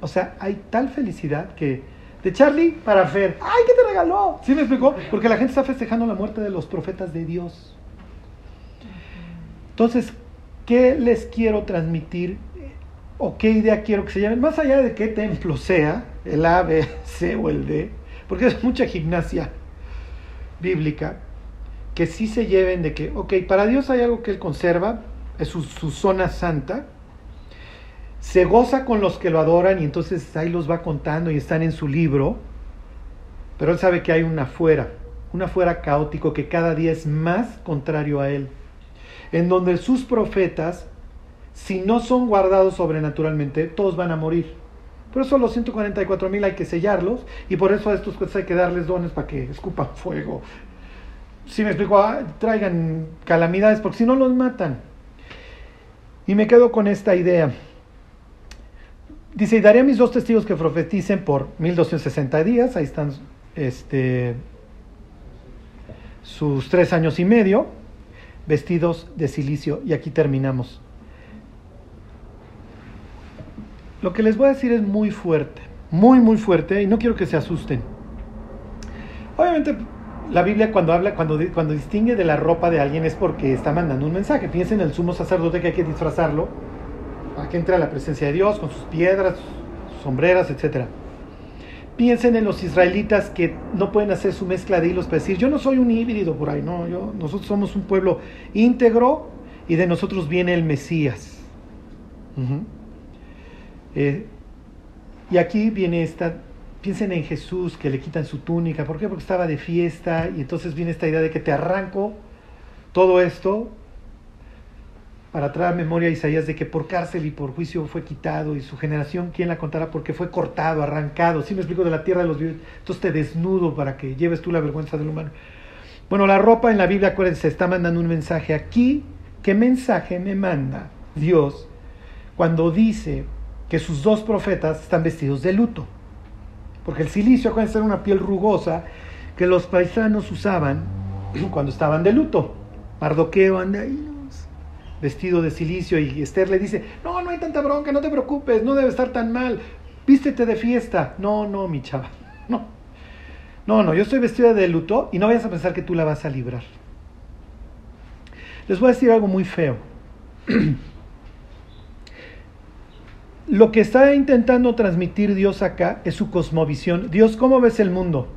O sea, hay tal felicidad que de Charlie para Fer, ¡ay, qué te regaló! ¿Sí me explicó? Porque la gente está festejando la muerte de los profetas de Dios. Entonces, ¿qué les quiero transmitir? ¿O qué idea quiero que se llamen? Más allá de qué templo sea, el A, B, C o el D, porque es mucha gimnasia bíblica, que sí se lleven de que, ok, para Dios hay algo que Él conserva, es su, su zona santa, se goza con los que lo adoran y entonces ahí los va contando y están en su libro, pero Él sabe que hay una afuera, un afuera caótico que cada día es más contrario a Él, en donde sus profetas si no son guardados sobrenaturalmente, todos van a morir. Por eso los 144 mil hay que sellarlos y por eso a estos cuates hay que darles dones para que escupan fuego. Si me explico, Ah, traigan calamidades porque si no los matan. Y me quedo con esta idea. Dice, y daré a mis dos testigos que profeticen por 1260 días, ahí están este, sus tres años y medio, vestidos de silicio, y aquí terminamos. Lo que les voy a decir es muy fuerte, muy, muy fuerte, y no quiero que se asusten. Obviamente, la Biblia cuando habla, cuando, cuando distingue de la ropa de alguien es porque está mandando un mensaje. Piensen en el sumo sacerdote que hay que disfrazarlo para que entre a la presencia de Dios con sus piedras, sus sombreras, etc. Piensen en los israelitas que no pueden hacer su mezcla de hilos para decir, yo no soy un híbrido por ahí, no, nosotros somos un pueblo íntegro y de nosotros viene el Mesías. Eh, y aquí viene esta, piensen en Jesús que le quitan su túnica, ¿por qué? Porque estaba de fiesta y entonces viene esta idea de que te arranco todo esto para traer memoria a Isaías de que por cárcel y por juicio fue quitado y su generación, ¿quién la contará? Porque fue cortado, arrancado, si me explico, de la tierra de los vivos, entonces te desnudo para que lleves tú la vergüenza del humano. Bueno, la ropa en la Biblia, acuérdense, está mandando un mensaje aquí. ¿Qué mensaje me manda Dios cuando dice que sus dos profetas están vestidos de luto? Porque el silicio, acuérdense, era una piel rugosa que los paisanos usaban cuando estaban de luto. Mardoqueo anda ahí. Vestido de silicio, y Esther le dice, no, no hay tanta bronca, no te preocupes, no debe estar tan mal, vístete de fiesta. No, no, mi chava, no. No, no, yo estoy vestida de luto y no vayas a pensar que tú la vas a librar. Les voy a decir algo muy feo. Lo que está intentando transmitir Dios acá es su cosmovisión. Dios, ¿cómo ves el mundo?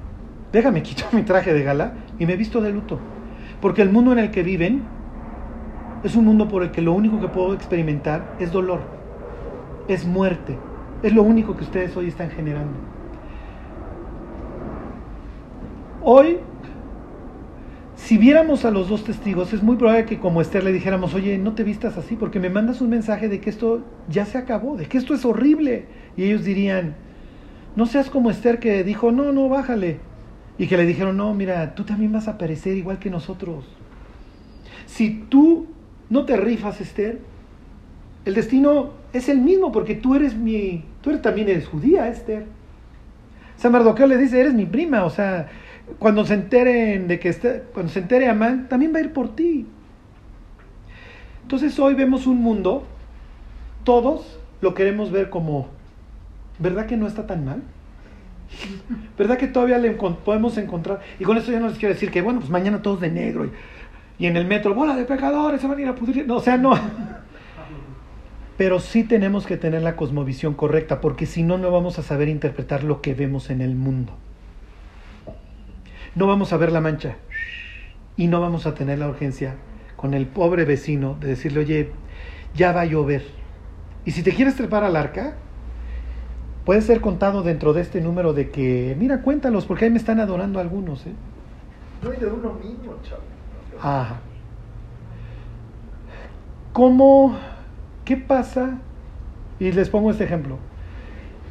Déjame quitar mi traje de gala y me visto de luto. Porque el mundo en el que viven es un mundo por el que lo único que puedo experimentar es dolor, es muerte. Es lo único que ustedes hoy están generando. Hoy, si viéramos a los dos testigos, es muy probable que como Esther le dijéramos, oye, no te vistas así, porque me mandas un mensaje de que esto ya se acabó, de que esto es horrible. Y ellos dirían, no seas como Esther que dijo, no, no, bájale. Y que le dijeron, no, mira, tú también vas a perecer igual que nosotros. Si tú no te rifas, Esther, el destino es el mismo, porque tú eres mi, tú eres, también eres judía, Esther. San Mardoqueo le dice, eres mi prima, o sea, cuando se enteren de que está, cuando se entere Amán, también va a ir por ti. Entonces hoy vemos un mundo, todos lo queremos ver como, ¿verdad que no está tan mal? ¿Verdad que todavía le podemos encontrar? Y con esto yo no les quiero decir que, bueno, pues mañana todos de negro y, y en el metro, bola de pecadores, se van a ir a pudrir. No, o sea, no. Pero sí tenemos que tener la cosmovisión correcta, porque si no, no vamos a saber interpretar lo que vemos en el mundo. No vamos a ver la mancha y no vamos a tener la urgencia con el pobre vecino de decirle, oye, ya va a llover. Y si te quieres trepar al arca, puede ser contado dentro de este número de que, mira, cuéntalos, porque ahí me están adorando algunos. ¿eh? No hay de uno mismo, chavo. Ajá. ¿Cómo, qué pasa? Y les pongo este ejemplo.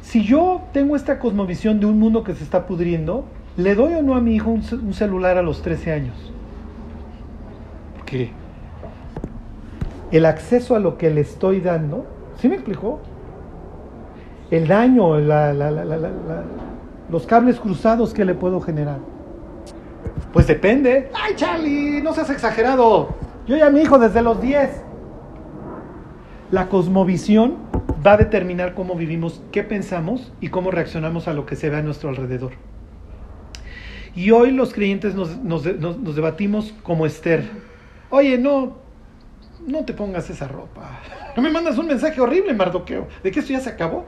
Si yo tengo esta cosmovisión de un mundo que se está pudriendo, ¿le doy o no a mi hijo un, ce- un celular a los 13 años? ¿Qué? El acceso a lo que le estoy dando, ¿sí me explicó? El daño, la- la- los cables cruzados que le puedo generar. Pues depende. Ay, Charlie, no seas exagerado. Yo ya mi hijo desde los 10. La cosmovisión va a determinar cómo vivimos, qué pensamos y cómo reaccionamos a lo que se ve a nuestro alrededor. Y hoy los creyentes nos- nos debatimos como Esther. Oye, no, no te pongas esa ropa. No me mandas un mensaje horrible, Mardoqueo, de que esto ya se acabó.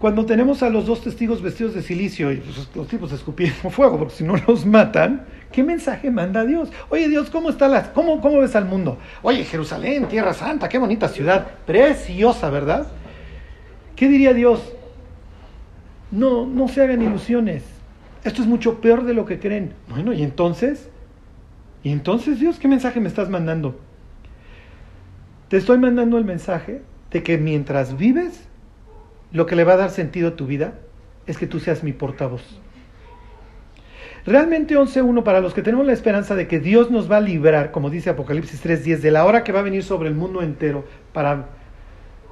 Cuando tenemos a los dos testigos vestidos de silicio y pues, los tipos escupieron fuego, porque si no los matan, ¿qué mensaje manda Dios? Oye Dios, ¿cómo está la, cómo, cómo ves al mundo? Oye, Jerusalén, Tierra Santa, qué bonita ciudad, preciosa, ¿verdad? ¿Qué diría Dios? No, no se hagan ilusiones. Esto es mucho peor de lo que creen. Bueno, y entonces, ¿y entonces Dios qué mensaje me estás mandando? Te estoy mandando el mensaje de que mientras vives, lo que le va a dar sentido a tu vida es que tú seas mi portavoz. Realmente 11.1 para los que tenemos la esperanza de que Dios nos va a librar, como dice Apocalipsis 3.10, de la hora que va a venir sobre el mundo entero para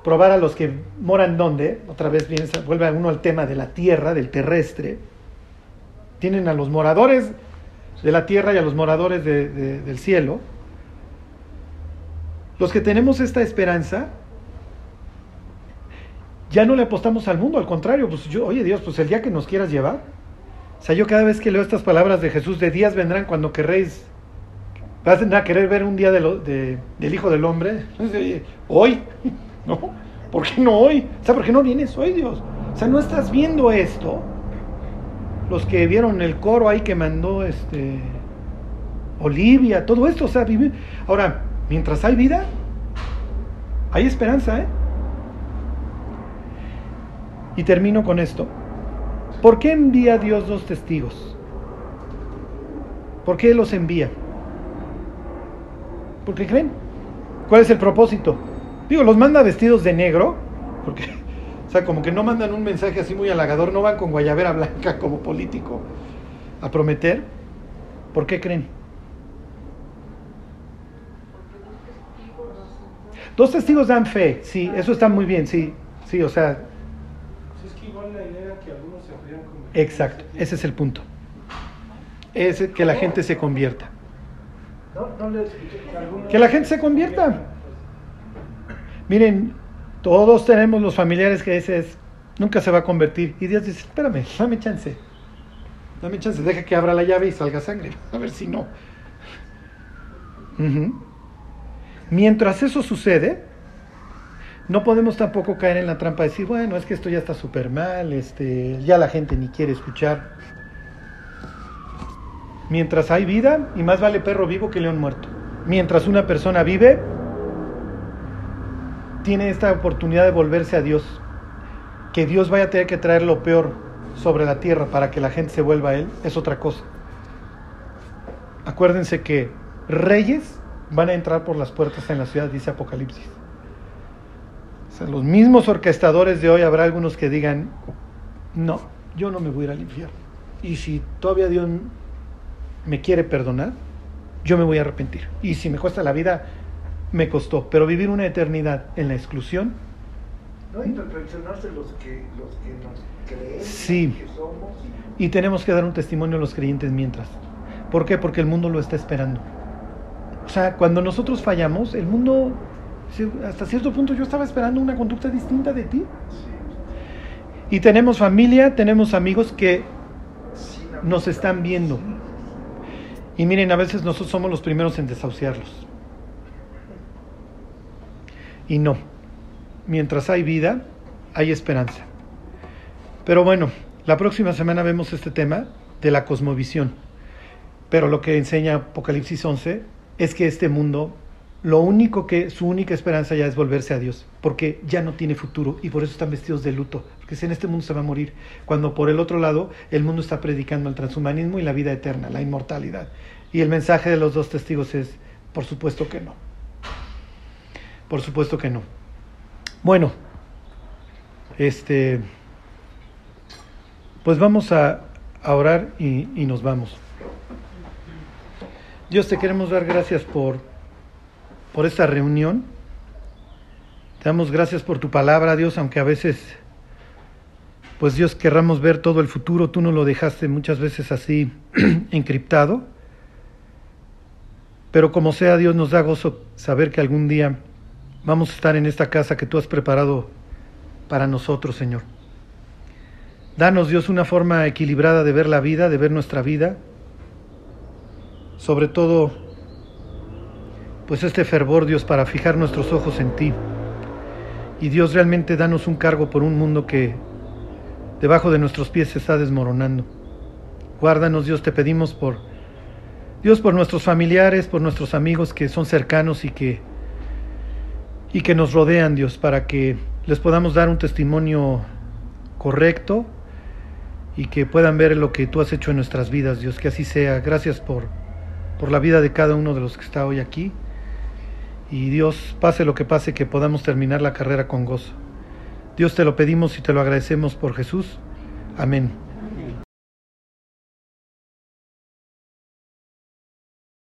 probar a los que moran donde, otra vez vuelve uno al tema de la tierra, del terrestre. Tienen a los moradores de la tierra y a los moradores de- de- del cielo. Los que tenemos esta esperanza, ya no le apostamos al mundo, al contrario, pues yo, oye Dios, pues el día que nos quieras llevar. O sea, yo cada vez que leo estas palabras de Jesús, de días vendrán cuando querréis, vas a querer ver un día del Hijo del Hombre. Hoy, ¿no? ¿Por qué no hoy? O sea, ¿por qué no vienes hoy, Dios? O sea, no estás viendo esto. Los que vieron el coro ahí que mandó este Olivia, todo esto, o sea, vivir. Ahora, mientras hay vida, hay esperanza, ¿eh? Y termino con esto. ¿Por qué envía Dios dos testigos? ¿Por qué los envía? ¿Por qué creen? ¿Cuál es el propósito? Digo, los manda vestidos de negro, porque, o sea, como que no mandan un mensaje así muy halagador, no van con guayabera blanca como político a prometer. ¿Por qué creen? Dos testigos dan fe, sí, eso está muy bien, sí, sí, o sea, es la idea que algunos se pudieran convertir. exacto, ese es el punto. Es que la gente se convierta. No, no Que la gente se convierta. Miren, todos tenemos los familiares que dices, nunca se va a convertir. Y Dios dice, espérame, dame chance. Dame chance, deja que abra la llave y salga sangre. A ver si no. Mientras eso sucede, no podemos tampoco caer en la trampa de decir, bueno, es que esto ya está súper mal, este, ya la gente ni quiere escuchar. Mientras hay vida, y más vale perro vivo que león muerto. Mientras una persona vive, tiene esta oportunidad de volverse a Dios. Que Dios vaya a tener que traer lo peor sobre la tierra para que la gente se vuelva a Él, es otra cosa. Acuérdense que reyes van a entrar por las puertas en la ciudad, dice Apocalipsis. O sea, los mismos orquestadores de hoy habrá algunos que digan, no, yo no me voy a ir al infierno. Y si todavía Dios me quiere perdonar, yo me voy a arrepentir. Y si me cuesta la vida, me costó. Pero vivir una eternidad en la exclusión, No y perfeccionarse los que, los que nos creemos Sí. que somos. y- tenemos que dar un testimonio a los creyentes mientras. ¿Por qué? Porque el mundo lo está esperando. O sea, cuando nosotros fallamos, el mundo, hasta cierto punto yo estaba esperando una conducta distinta de ti. Y tenemos familia, tenemos amigos que nos están viendo. Y miren, a veces nosotros somos los primeros en desahuciarlos. Y no. Mientras hay vida, hay esperanza. Pero bueno, la próxima semana vemos este tema de la cosmovisión. Pero lo que enseña Apocalipsis 11 es que este mundo, lo único que, su única esperanza ya es volverse a Dios, porque ya no tiene futuro y por eso están vestidos de luto, porque si en este mundo se va a morir, cuando por el otro lado el mundo está predicando el transhumanismo y la vida eterna, la inmortalidad. Y el mensaje de los dos testigos es, por supuesto que no. Por supuesto que no. Bueno, este, pues vamos a, orar y, y nos vamos. Dios, te queremos dar gracias por, por esta reunión. Te damos gracias por tu palabra, Dios, aunque a veces, pues Dios, querramos ver todo el futuro, tú nos lo dejaste muchas veces así encriptado. Pero como sea, Dios nos da gozo saber que algún día vamos a estar en esta casa que tú has preparado para nosotros, Señor. Danos, Dios, una forma equilibrada de ver la vida, de ver nuestra vida. Sobre todo, pues este fervor, Dios, para fijar nuestros ojos en ti. Y Dios, realmente danos un cargo por un mundo que debajo de nuestros pies se está desmoronando. Guárdanos, Dios, te pedimos por Dios, por nuestros familiares, por nuestros amigos que son cercanos y que y que nos rodean, Dios, para que les podamos dar un testimonio correcto y que puedan ver lo que tú has hecho en nuestras vidas, Dios, que así sea. Gracias por, por la vida de cada uno de los que está hoy aquí Y Dios, pase lo que pase, que podamos terminar la carrera con gozo. Dios te lo pedimos y te lo agradecemos por Jesús. Amén.